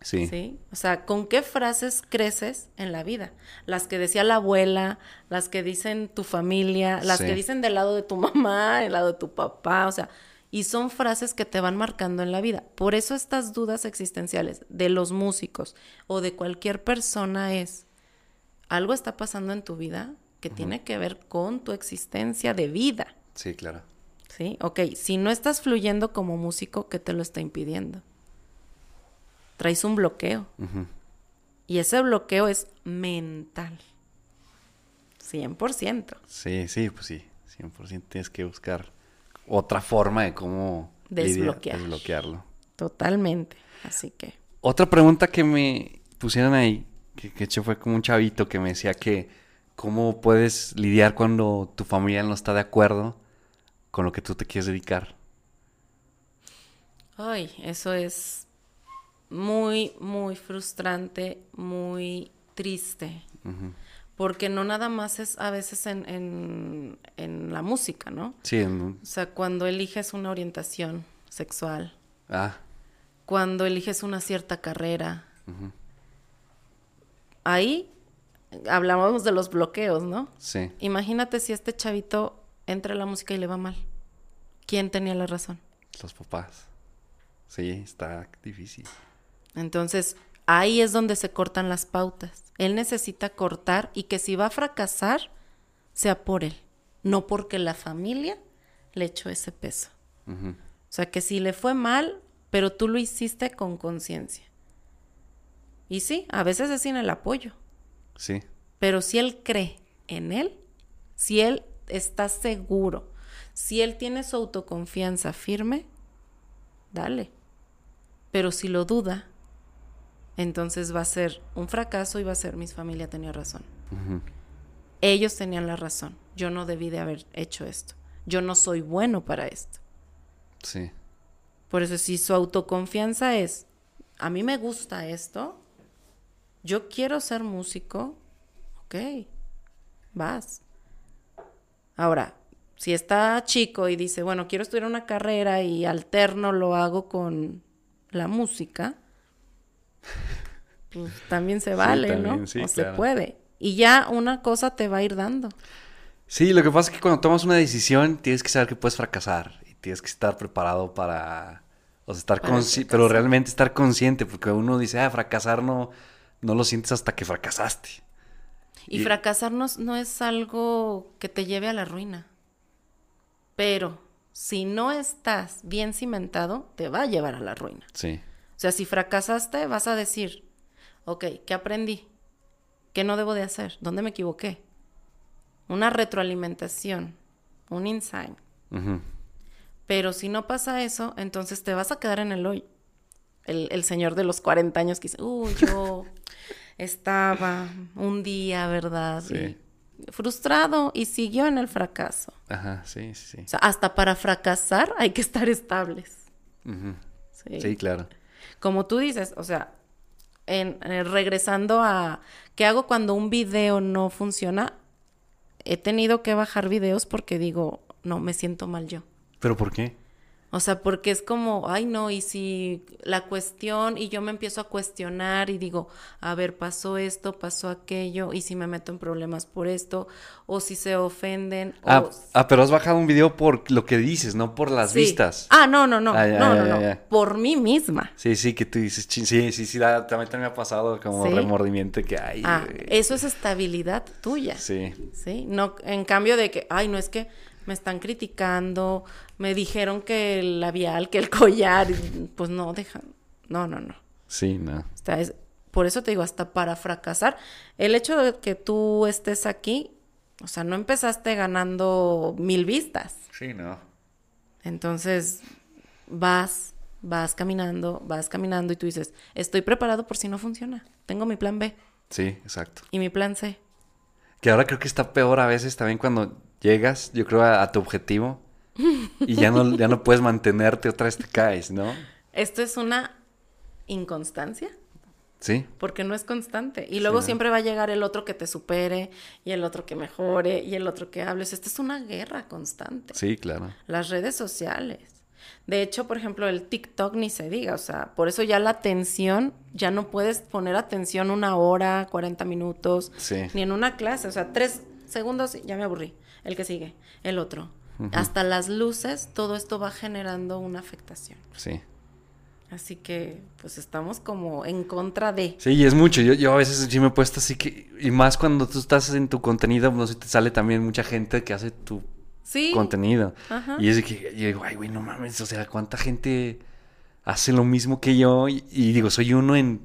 Sí. ¿Sí? O sea, ¿con qué frases creces en la vida? Las que decía la abuela, las que dicen tu familia, las Sí. que dicen del lado de tu mamá, del lado de tu papá, o sea, y son frases que te van marcando en la vida. Por eso estas dudas existenciales de los músicos o de cualquier persona es, algo está pasando en tu vida que tiene que ver con tu existencia de vida. Sí, claro. ¿Sí? Ok, si no estás fluyendo como músico, ¿qué te lo está impidiendo? Traes un bloqueo. Y ese bloqueo es mental. 100%. Sí, sí, pues sí. 100% tienes que buscar otra forma de cómo lidiar- Desbloquear. desbloquearlo. Totalmente. Así que. Otra pregunta que me pusieron ahí, que, que hecho fue como un chavito que me decía que ¿Cómo puedes lidiar cuando tu familia no está de acuerdo con lo que tú te quieres dedicar? Ay, eso es muy, muy frustrante, muy triste. Porque no nada más es a veces en, en, en la música, ¿no? Sí, en... O sea, cuando eliges una orientación sexual. Ah. Cuando eliges una cierta carrera. Ahí hablamos de los bloqueos, ¿no? Sí. Imagínate si este chavito entra a la música y le va mal. ¿Quién tenía la razón? Los papás. Sí, está difícil. Entonces, ahí es donde se cortan las pautas. Él necesita cortar y que si va a fracasar, sea por él, no porque la familia le echó ese peso. O sea, que si le fue mal, pero tú lo hiciste con conciencia. Y sí, a veces es sin el apoyo. Sí. Pero si él cree en él, si él está seguro, si él tiene su autoconfianza firme, dale. Pero si lo duda, entonces va a ser un fracaso y va a ser mi familia tenía razón. Ellos tenían la razón. Yo no debí de haber hecho esto. Yo no soy bueno para esto. Sí. Por eso si su autoconfianza es, a mí me gusta esto, yo quiero ser músico, ok, vas. Ahora, si está chico y dice, bueno, quiero estudiar una carrera y alterno lo hago con la música, pues también se vale, ¿no? Sí, o se puede. Y ya una cosa te va a ir dando. Sí, lo que pasa es que cuando tomas una decisión tienes que saber que puedes fracasar y tienes que estar preparado para, o sea, estar consciente, pero realmente estar consciente, porque uno dice, ah, fracasar no, no lo sientes hasta que fracasaste. Y, fracasar no, no es algo que te lleve a la ruina. Pero si no estás bien cimentado, te va a llevar a la ruina. Sí. O sea, si fracasaste, vas a decir, ok, ¿qué aprendí? ¿Qué no debo de hacer? ¿Dónde me equivoqué? Una retroalimentación, un insight. Pero si no pasa eso, entonces te vas a quedar en el hoy. El, el señor de los 40 años que dice, uy, yo estaba un día, ¿verdad? frustrado y siguió en el fracaso. Ajá, sí, sí. O sea, hasta para fracasar hay que estar estables. sí. claro. Como tú dices, o sea, en, eh, regresando a qué hago cuando un video no funciona, he tenido que bajar videos porque digo, no, me siento mal yo. ¿Pero por qué? O sea, porque es como, ay no, y si la cuestión, y yo me empiezo a cuestionar y digo, a ver, pasó esto, pasó aquello, y si me meto en problemas por esto, o si se ofenden. Ah, ah pero has bajado un video por lo que dices, no por las vistas. Ah, no, no, no, ah, no, no, no, por mí misma. Sí, sí, que tú dices, sí, sí, sí, también, me ha pasado como remordimiento que hay. Ah, eso es estabilidad tuya. Sí. Sí, no, en cambio de que, ay, no es que me están criticando, me dijeron que el labial, que el collar, pues no, dejan, no, no, no. Sí, no. por eso te digo, hasta para fracasar, el hecho de que tú estés aquí, o sea, no empezaste ganando mil vistas. Sí, no. Entonces, vas, vas caminando, vas caminando y tú dices, estoy preparado por si no funciona, tengo mi plan B. Sí, exacto. Y mi plan C. Que ahora creo que está peor a veces también cuando llegas, yo creo, a, tu objetivo y ya no, ya no puedes mantenerte, otra vez te caes, ¿no? Esto es una inconstancia. Sí. Porque no es constante. Y luego siempre va a llegar el otro que te supere, y el otro que mejore, y el otro que hables. Esta es una guerra constante. Sí, claro. Las redes sociales. De hecho, por ejemplo, el TikTok ni se diga. O sea, por eso ya la atención, ya no puedes poner atención una hora, 40 minutos, ni en una clase. O sea, tres segundos, ya me aburrí el que sigue, el otro. Hasta las luces, todo esto va generando una afectación. Sí. Así que, pues estamos como en contra de. Sí, y es mucho. Yo, yo a veces sí me he puesto así que. Y más cuando tú estás en tu contenido, no sé, te sale también mucha gente que hace tu contenido. Y es que yo digo, ay, güey, no mames. O sea, ¿cuánta gente hace lo mismo que yo? Y, digo, soy uno en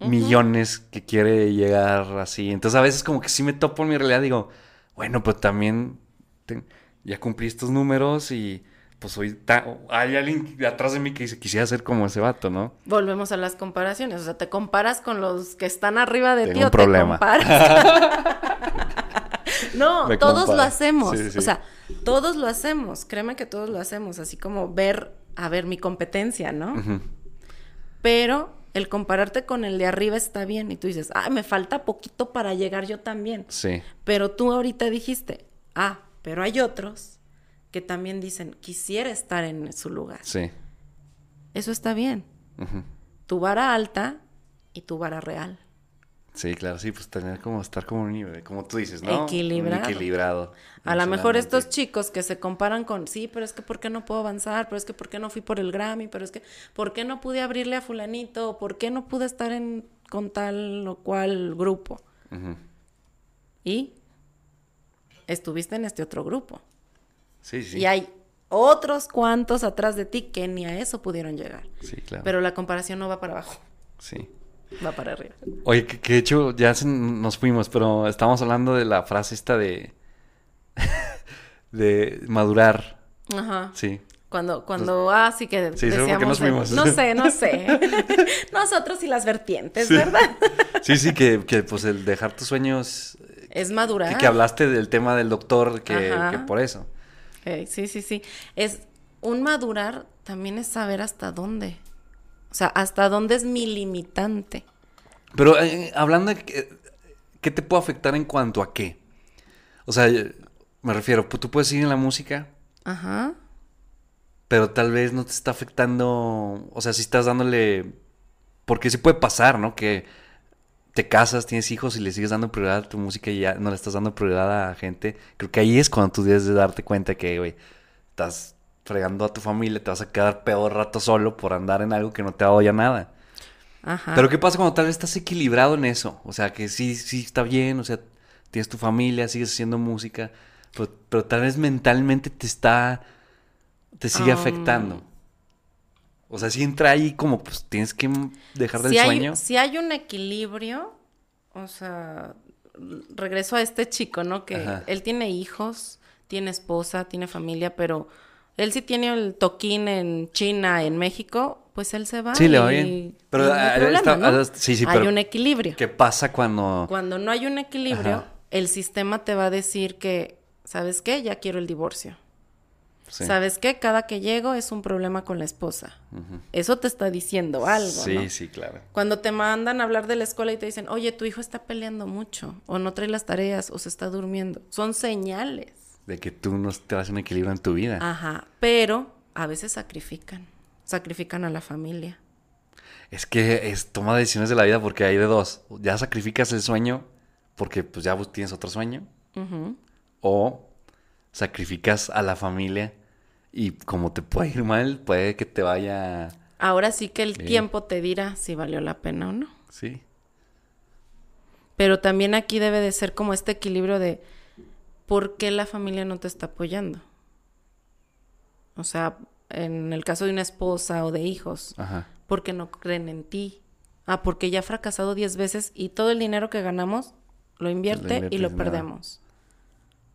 millones que quiere llegar así. Entonces a veces como que sí me topo en mi realidad, digo bueno, pues también ya cumplí estos números y pues hoy hay alguien atrás de mí que dice, quisiera ser como ese vato, ¿no? Volvemos a las comparaciones, o sea, te comparas con los que están arriba de ti o te comparas. No, Me todos lo hacemos. Sí, sí. O sea, todos lo hacemos. Créeme que todos lo hacemos. Así como ver, a ver, mi competencia, ¿no? Pero el compararte con el de arriba está bien. Y tú dices, ah, me falta poquito para llegar yo también. Sí. Pero tú ahorita dijiste, ah, pero hay otros que también dicen, quisiera estar en su lugar. Sí. Eso está bien. Tu vara alta y tu vara real. Sí, claro, sí, pues tener como estar como un nivel, como tú dices, ¿no? Equilibrado. Un equilibrado. A lo mejor estos chicos que se comparan con, sí, pero es que ¿por qué no puedo avanzar? Pero es que ¿por qué no fui por el Grammy? Pero es que ¿por qué no pude abrirle a fulanito? ¿O ¿Por qué no pude estar en con tal o cual grupo? Y estuviste en este otro grupo. Sí, sí. Y hay otros cuantos atrás de ti que ni a eso pudieron llegar. Sí, claro. Pero la comparación no va para abajo, Sí. Va para arriba. Oye, que, que de hecho ya se nos fuimos, pero estábamos hablando de la frase esta de... de madurar. Ajá. Sí. Cuando, cuando, ah, sí que Sí, ¿sabes por qué decíamos nos fuimos? no sé, no sé. Nosotros y las vertientes, Sí. ¿verdad? Sí, sí, que, que pues el dejar tus sueños... Es madurar. Que, que hablaste del tema del doctor, que, por eso. Ok, sí, sí, sí. Es un madurar también es saber hasta dónde. O sea, hasta dónde es mi limitante. Pero eh, hablando de que- qué te puede afectar en cuanto a qué. O sea, me refiero, pues, tú puedes seguir en la música, Ajá. pero tal vez no te está afectando, o sea, si estás dándole, porque sí puede pasar, ¿no? Que te casas, tienes hijos y le sigues dando prioridad a tu música y ya no le estás dando prioridad a gente. Creo que ahí es cuando tú debes de darte cuenta que, güey, estás fregando a tu familia, te vas a quedar peor rato solo por andar en algo que no te ha dado ya nada. Ajá. Pero ¿qué pasa cuando tal vez estás equilibrado en eso? O sea, que sí, sí está bien, o sea, tienes tu familia, sigues haciendo música, pero, pero tal vez mentalmente te está, te sigue Um, afectando. O sea, si entra ahí como, pues tienes que dejar del si hay, sueño. si hay un equilibrio, o sea, regreso a este chico, ¿no? Que Ajá. él tiene hijos, tiene esposa, tiene familia, pero él sí tiene el toquín en China, en México, pues él se va. Sí, le va bien. Pero, no hay ah, problema, está- ¿no? ah, sí, sí, Hay pero- un equilibrio. ¿Qué pasa cuando... Cuando no hay un equilibrio, Ajá. el sistema te va a decir que, ¿sabes qué? Ya quiero el divorcio. Sí. ¿Sabes qué? Cada que llego es un problema con la esposa. Eso te está diciendo algo, Sí, ¿no? sí, claro. Cuando te mandan a hablar de la escuela y te dicen, oye, tu hijo está peleando mucho, o no trae las tareas, o se está durmiendo. Son señales. De que tú no te das un equilibrio en tu vida. Ajá. Pero a veces sacrifican. Sacrifican a la familia. Es que es toma decisiones de la vida porque hay de dos. Ya sacrificas el sueño porque pues ya tienes otro sueño. Ujú. O sacrificas a la familia y como te puede ir mal, puede que te vaya... Ahora sí que el Bien. tiempo te dirá si valió la pena o no. Sí. Pero también aquí debe de ser como este equilibrio de por qué la familia no te está apoyando. O sea, en el caso de una esposa o de hijos, Ajá. porque no creen en ti. Ah, porque ya ha fracasado 10 veces y todo el dinero que ganamos lo invierte y inviertes lo nada. perdemos.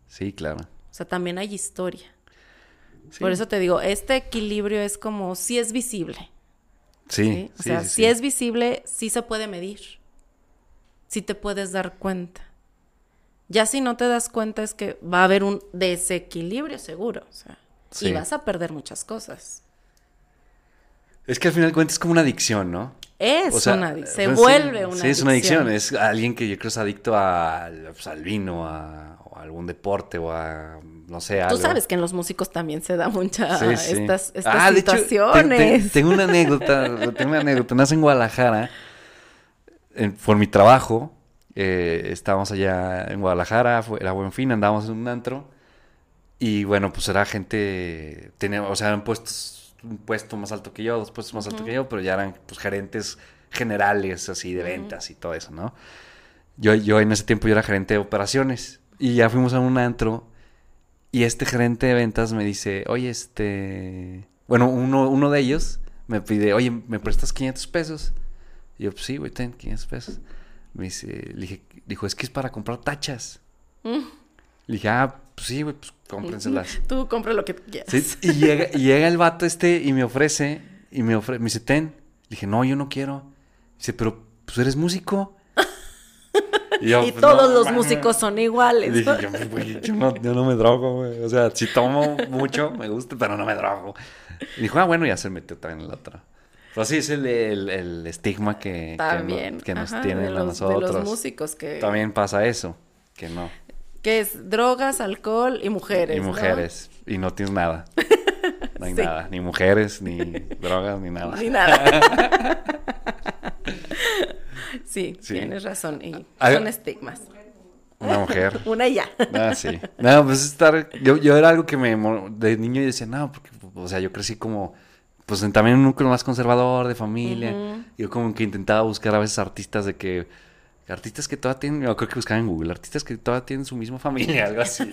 Sí, claro. O sea, también hay historia. Sí. Por eso te digo, este equilibrio es como si es visible. Sí, O sea, si es visible, sí se puede medir. Sí te puedes dar cuenta. Ya si no te das cuenta es que va a haber un desequilibrio seguro. O sea, Sí. y vas a perder muchas cosas. Es que al final de cuentas es como una adicción, ¿no? Es O sea, una adic- se pues sí, vuelve una Sí, es una adicción. Es alguien que yo creo es adicto al, pues, al vino, a, o a algún deporte o a, no sé, Tú algo. sabes que en los músicos también se da mucha Sí, estas, estas Ah, de hecho, te- te- situaciones. tengo una anécdota, tengo una anécdota. Nace en Guadalajara, en- por mi trabajo, eh, estábamos allá en Guadalajara, fue, era buen fin, andábamos en un antro, y bueno, pues era gente, tenía, o sea, eran puestos, un puesto más alto que yo, dos puestos más alto que yo, pero ya eran pues gerentes generales, así, de ventas y todo eso, ¿no? Yo, yo en ese tiempo yo era gerente de operaciones, y ya fuimos a un antro, y este gerente de ventas me dice, oye, este... Bueno, uno, uno de ellos me pide, oye, ¿me prestas 500 pesos? Y yo, pues sí, güey, ten 500 pesos. Me dice, le dije, dijo, es que es para comprar tachas. Mm. Le dije, ah, pues sí, güey, pues cómprenselas. Tú compra lo que quieras. Sí, y, llega, y llega el vato este y me ofrece, y me ofrece, me dice, ten. Le dije, no, yo no quiero. Dice, pero, pues eres músico. Y, yo, pues, todos no los músicos son iguales. Dije, yo, güey, yo no, yo no me drogo, güey. O sea, si tomo mucho, me gusta, pero no me drogo. Y dijo, ah, bueno, ya se metió también en la otra. Pero sí, es el, el, el estigma que, que, no- También. que nos ajá, tienen a nosotros. De los músicos que... También pasa eso, que no. Que es drogas, alcohol y mujeres. Y ¿no? mujeres. Y no tienes nada. No hay Sí. nada. Ni mujeres, ni drogas, ni nada. Ni nada. sí, Sí. tienes razón. Y son estigmas. Una mujer. Una y ya. Ah, sí. No, pues estar. Yo, yo era algo que me. De niño yo decía, no, porque. O sea, yo crecí como. Pues en- también un núcleo más conservador, de familia. Yo como que intentaba buscar a veces artistas de que. Artistas que todavía tienen. Yo creo que buscaba en Google. Artistas que todavía tienen su misma familia, algo así.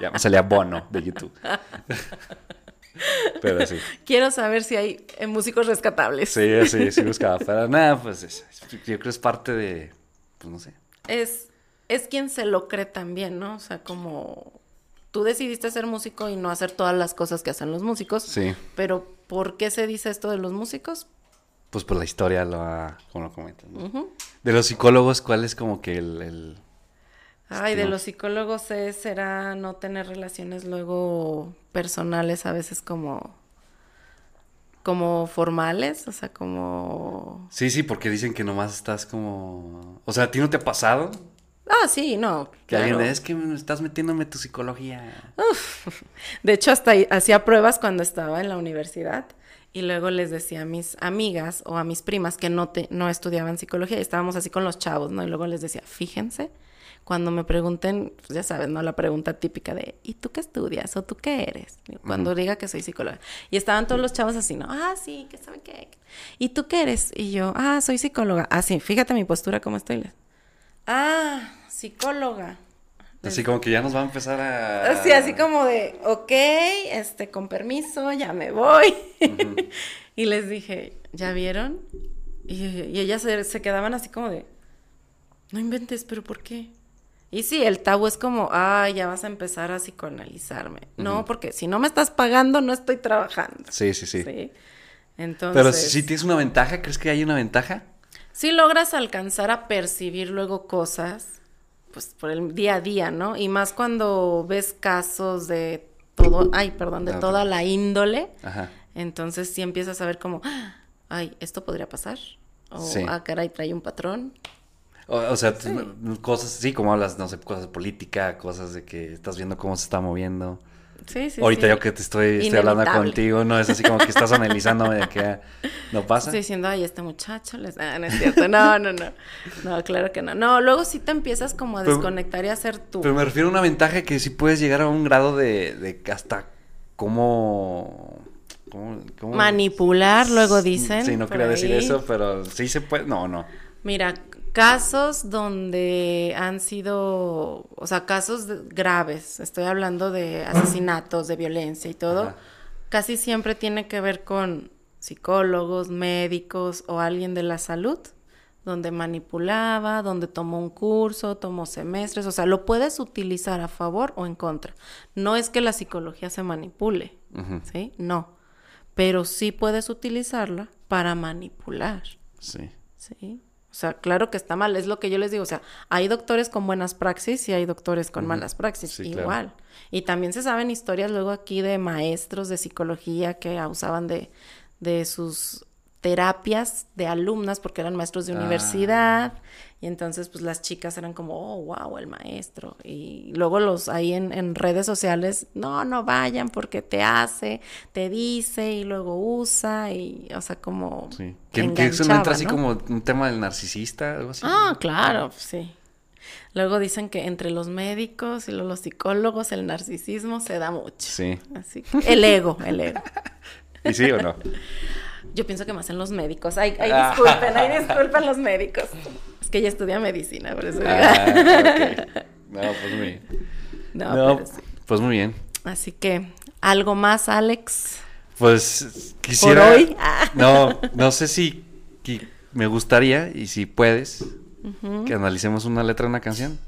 ya me salía Bono de YouTube. Pero sí. Quiero saber si hay eh, músicos rescatables. Sí, sí, sí buscaba. Pero nada, pues es- yo creo que es parte de. Pues no sé. Es, es quien se lo cree también, ¿no? O sea, como tú decidiste ser músico y no hacer todas las cosas que hacen los músicos. Sí. Pero ¿por qué se dice esto de los músicos? Pues por la historia, lo ha- como lo comentas. De los psicólogos, ¿cuál es como que el... el- Ay, de los psicólogos es, será no tener relaciones luego personales, a veces como, como formales, o sea, como... Sí, sí, porque dicen que nomás estás como... O sea, ¿a ti no te ha pasado? Ah, sí, no. Que claro. alguien es que me estás metiéndome tu psicología. De hecho, hasta hacía pruebas cuando estaba en la universidad y luego les decía a mis amigas o a mis primas que no, te, no estudiaban psicología y estábamos así con los chavos, ¿no? Y luego les decía, fíjense, cuando me pregunten, pues ya sabes, ¿no? La pregunta típica de, ¿y tú qué estudias? ¿O tú qué eres? Cuando diga que soy psicóloga. Y estaban todos los chavos así, ¿no? Ah, sí, que saben qué. ¿Y tú qué eres? Y yo, ah, soy psicóloga. Ah, sí, fíjate mi postura, cómo estoy. Ah, psicóloga. Así como que ya nos va a empezar a... Así, así como de, ok, este, con permiso, ya me voy. y les dije, ¿ya vieron? Y, y ellas se, se quedaban así como de, no inventes, pero ¿por qué? Y sí, el tabú es como, ay, ya vas a empezar a psicoanalizarme. No, porque si no me estás pagando, no estoy trabajando. Sí, sí, sí. Sí. Entonces, Pero si tienes una ventaja, ¿crees que hay una ventaja? Si logras alcanzar a percibir luego cosas, pues por el día a día, ¿no? Y más cuando ves casos de todo, ay, perdón, de Ah, toda la índole, Ajá. entonces sí empiezas a ver como, "Ah, ay, esto podría pasar. O, Sí. ah, caray, trae un patrón. O, o sea, cosas así como hablas, no sé, cosas de política, cosas de que estás viendo cómo se está moviendo. Sí, sí, Ahorita sí. yo que te estoy, estoy hablando contigo, no es así como que estás analizando de que no pasa. Estoy diciendo, ay, este muchacho, les... ah, no es cierto, no, no, no, no, claro que no. No, luego sí te empiezas como a Pero- desconectar y a hacer tú. Pero me refiero a una ventaja que sí puedes llegar a un grado de, de hasta cómo, cómo- cómo- Manipular, luego dicen. Sí, no quería decir eso, pero sí se puede. No, no. Mira, casos donde han sido, o sea, casos graves, estoy hablando de asesinatos, de violencia y todo, Ajá. casi siempre tiene que ver con psicólogos, médicos o alguien de la salud, donde manipulaba, donde tomó un curso, tomó semestres, o sea, lo puedes utilizar a favor o en contra. No es que la psicología se manipule, ¿sí? No, pero sí puedes utilizarla para manipular. Sí. Sí. O sea, claro que está mal, es lo que yo les digo. O sea, hay doctores con buenas praxis y hay doctores con malas praxis, Sí, claro. igual. Y también se saben historias luego aquí de maestros de psicología que abusaban de, de sus terapias de alumnas porque eran maestros de Ah. universidad y entonces pues las chicas eran como, oh, wow, el maestro. Y luego los ahí en, en redes sociales, no, no vayan porque te hace, te dice y luego usa y, o sea, como... Sí. Que, que eso no entra así ¿no? como un tema del narcisista, algo así. Ah, claro, sí. Luego dicen que entre los médicos y los psicólogos el narcisismo se da mucho. Sí. Así que el ego, el ego. ¿Y sí o no? Yo pienso que más en los médicos. Ay, ay, Ah. disculpen, ay, disculpen los médicos. Que ella estudia medicina, por eso. Ah, ok. No, pues muy bien. No, No, pero sí. pues muy bien. Así que, ¿algo más, Alex? Pues quisiera. ¿Por hoy? Ah. No, no sé si me gustaría, y si puedes, que analicemos una letra de una canción.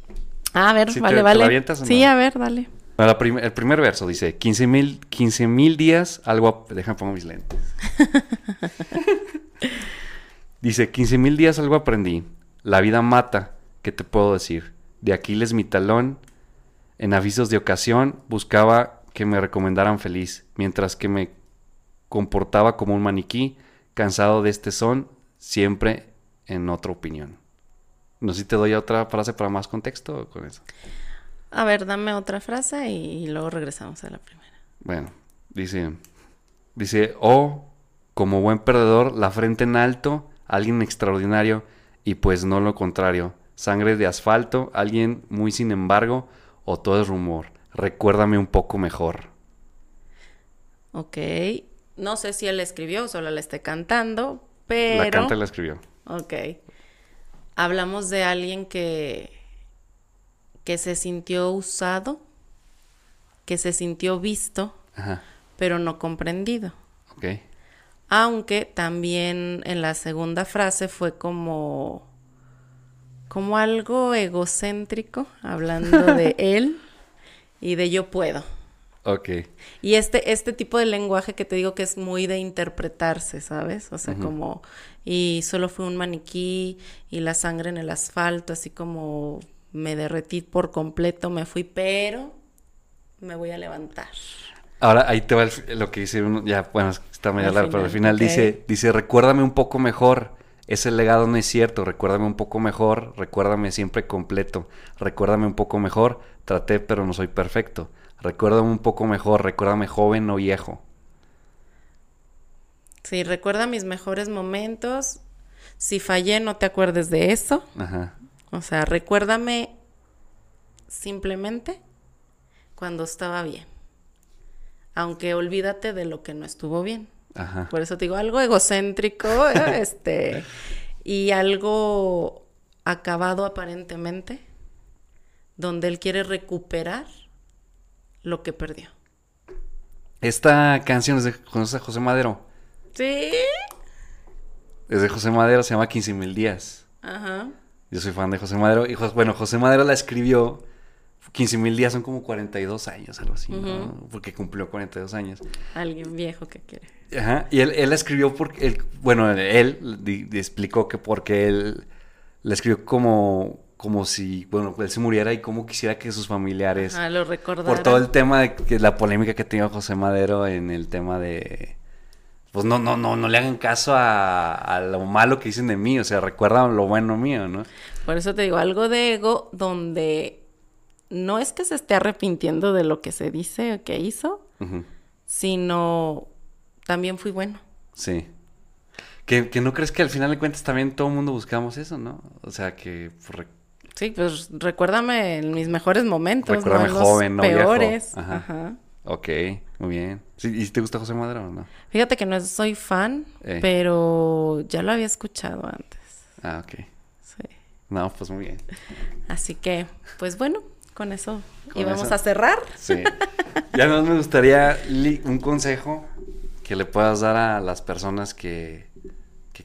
Ah, a ver, ¿Sí te- vale, te la vale. avientas o sí, no? a ver, dale. Bueno, la prim- el primer verso dice: 15 mil 15 mil días, algo. Déjame pongo mis lentes. dice: 15 mil días, algo aprendí. La vida mata. ¿qué te puedo decir? De Aquiles mi talón, en avisos de ocasión, buscaba que me recomendaran feliz, mientras que me comportaba como un maniquí, cansado de este son, siempre en otra opinión. No sé si te doy otra frase para más contexto con eso. A ver, dame otra frase y, luego regresamos a la primera. Bueno, dice, dice, oh, como buen perdedor, la frente en alto, alguien extraordinario, y pues no lo contrario, sangre de asfalto, alguien muy sin embargo, o todo es rumor. Recuérdame un poco mejor. Ok. No sé si él la escribió o solo la esté cantando, pero... La canta y la escribió. Ok. Hablamos de alguien que, que se sintió usado, que se sintió visto, pero no comprendido. Ok. Aunque también en la segunda frase fue como como algo egocéntrico, hablando de él y de yo puedo. Ok. Y este, este tipo de lenguaje que te digo que es muy de interpretarse, ¿sabes? O sea, como, y solo fue un maniquí y la sangre en el asfalto, así como me derretí por completo, me fui, pero me voy a levantar. Ahora ahí te va lo que dice uno, ya, bueno, está medio largo, pero al final dice, dice, recuérdame un poco mejor, ese legado no es cierto, recuérdame un poco mejor, recuérdame siempre completo, recuérdame un poco mejor, traté pero no soy perfecto. Recuérdame un poco mejor, recuérdame joven o viejo. Sí, recuerda mis mejores momentos. Si fallé, no te acuerdes de eso. Ajá. O sea, recuérdame simplemente cuando estaba bien. Aunque olvídate de lo que no estuvo bien. Ajá. Por eso te digo, algo egocéntrico, este, y algo acabado aparentemente, donde él quiere recuperar lo que perdió. Esta canción es de José Madero. Sí. Es de José Madero, se llama 15 mil días. Ajá. Yo soy fan de José Madero. Y bueno, José Madero la escribió. 15 mil días son como 42 años, algo así, ¿no? Porque cumplió 42 años. Alguien viejo que quiere. Ajá. Y él, él escribió porque. Él, bueno, él explicó que porque él la escribió como como si, bueno, él se muriera y como quisiera que sus familiares... Ah, lo recordaran. Por todo el tema de que la polémica que tenía José Madero en el tema de... Pues no, no, no, no le hagan caso a, lo malo que dicen de mí, o sea, recuerdan lo bueno mío, ¿no? Por eso te digo, algo de ego donde no es que se esté arrepintiendo de lo que se dice o que hizo, sino también fui bueno. Sí. Que, que, no crees que al final de cuentas también todo el mundo buscamos eso, ¿no? O sea, que pues, Sí, pues recuérdame en mis mejores momentos. Recuérdame joven, no peores. Ajá. Ok, muy bien. ¿Y si te gusta José Madero o no? Fíjate que no soy fan, eh. pero ya lo había escuchado antes. Ah, ok. Sí. No, pues muy bien. Así que, pues bueno, con eso íbamos a cerrar. Sí. Ya no me gustaría un consejo que le puedas dar a las personas que, que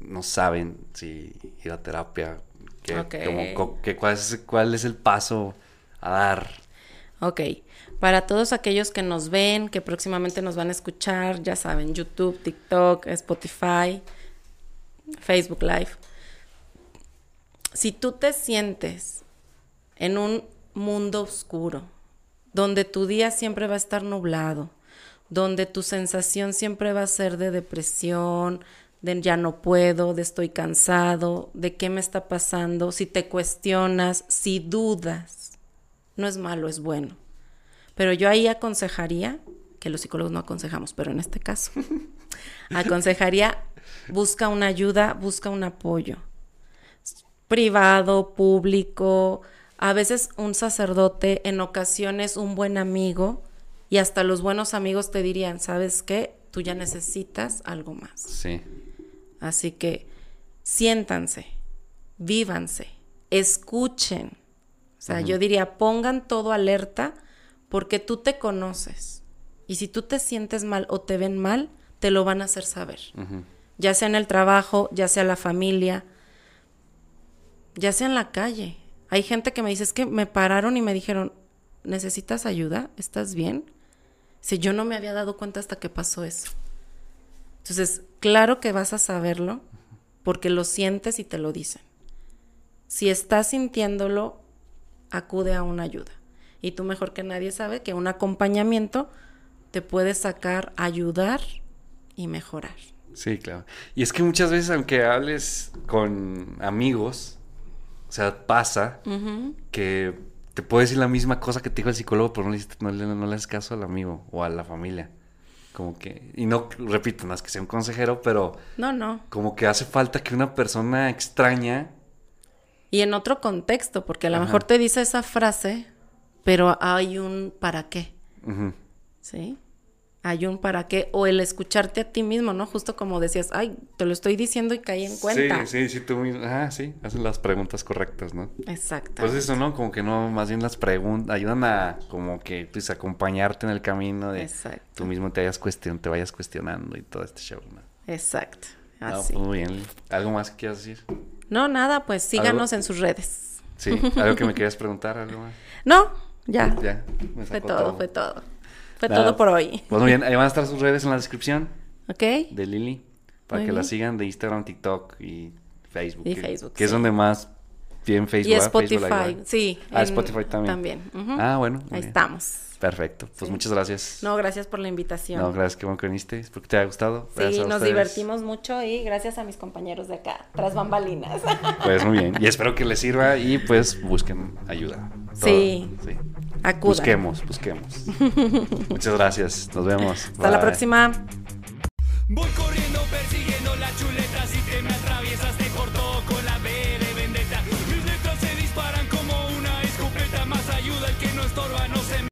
no saben si ir a terapia cuál, es, el paso a dar? Ok, para todos aquellos que nos ven, que próximamente nos van a escuchar, ya saben, YouTube, TikTok, Spotify, Facebook Live. Si tú te sientes en un mundo oscuro, donde tu día siempre va a estar nublado, donde tu sensación siempre va a ser de depresión, de ya no puedo, de estoy cansado, de qué me está pasando, si te cuestionas, si dudas, no es malo, es bueno. Pero yo ahí aconsejaría, que los psicólogos no aconsejamos, pero en este caso, aconsejaría, busca una ayuda, busca un apoyo, privado, público, a veces un sacerdote, en ocasiones un buen amigo, y hasta los buenos amigos te dirían, ¿sabes qué? Tú ya necesitas algo más. Sí. Así que siéntanse, vívanse, escuchen. O sea, yo diría, pongan todo alerta porque tú te conoces. Y si tú te sientes mal o te ven mal, te lo van a hacer saber. Ya sea en el trabajo, ya sea la familia, ya sea en la calle. Hay gente que me dice, es que me pararon y me dijeron, ¿necesitas ayuda? ¿Estás bien? Si yo no me había dado cuenta hasta que pasó eso. Entonces, claro que vas a saberlo porque lo sientes y te lo dicen. Si estás sintiéndolo, acude a una ayuda. Y tú mejor que nadie sabe que un acompañamiento te puede sacar, ayudar y mejorar. Sí, claro. Y es que muchas veces, aunque hables con amigos, o sea, pasa que te puede decir la misma cosa que te dijo el psicólogo, pero no le, no, le, no le haces caso al amigo o a la familia. Como que, y no, repito, no es que sea un consejero, pero... No, no. Como que hace falta que una persona extraña... Y en otro contexto, porque a lo mejor te dice esa frase, pero hay un para qué. ¿Sí? Hay un para qué, o el escucharte a ti mismo, ¿no? Justo como decías, ay, te lo estoy diciendo y caí en cuenta. Sí, sí, sí, tú mismo, ah, sí, hacen las preguntas correctas, ¿no? Exacto. Pues eso, ¿no? Como que no, más bien las preguntas, ayudan a como que, pues, acompañarte en el camino de Exacto. tú mismo te, hayas cuestion te vayas cuestionando y todo este show, ¿no? Exacto, así. No, muy bien. ¿Algo más que quieras decir? No, nada, pues síganos en sus redes. Sí, ¿algo que me quieras preguntar, algo más? No, ya. Ya, fue todo, fue todo. Fue todo por hoy. Pues muy bien, ahí van a estar sus redes en la descripción. Ok. De Lili. Para que la sigan de Instagram, TikTok y Facebook. Y Facebook. Que es donde más tienen Facebook. Y Spotify, sí. Ah, Spotify también. También. Ah, bueno. Ahí estamos. Perfecto. Pues muchas gracias. No, gracias por la invitación. No, gracias que bueno que viniste. Espero que te haya gustado. Sí, nos divertimos mucho y gracias a mis compañeros de acá, tras bambalinas. Pues muy bien. Y espero que les sirva y pues busquen ayuda. Sí. Sí. Busquemos, busquemos. Muchas gracias. Nos vemos. Hasta la próxima. Voy corriendo persiguiendo la chuleta.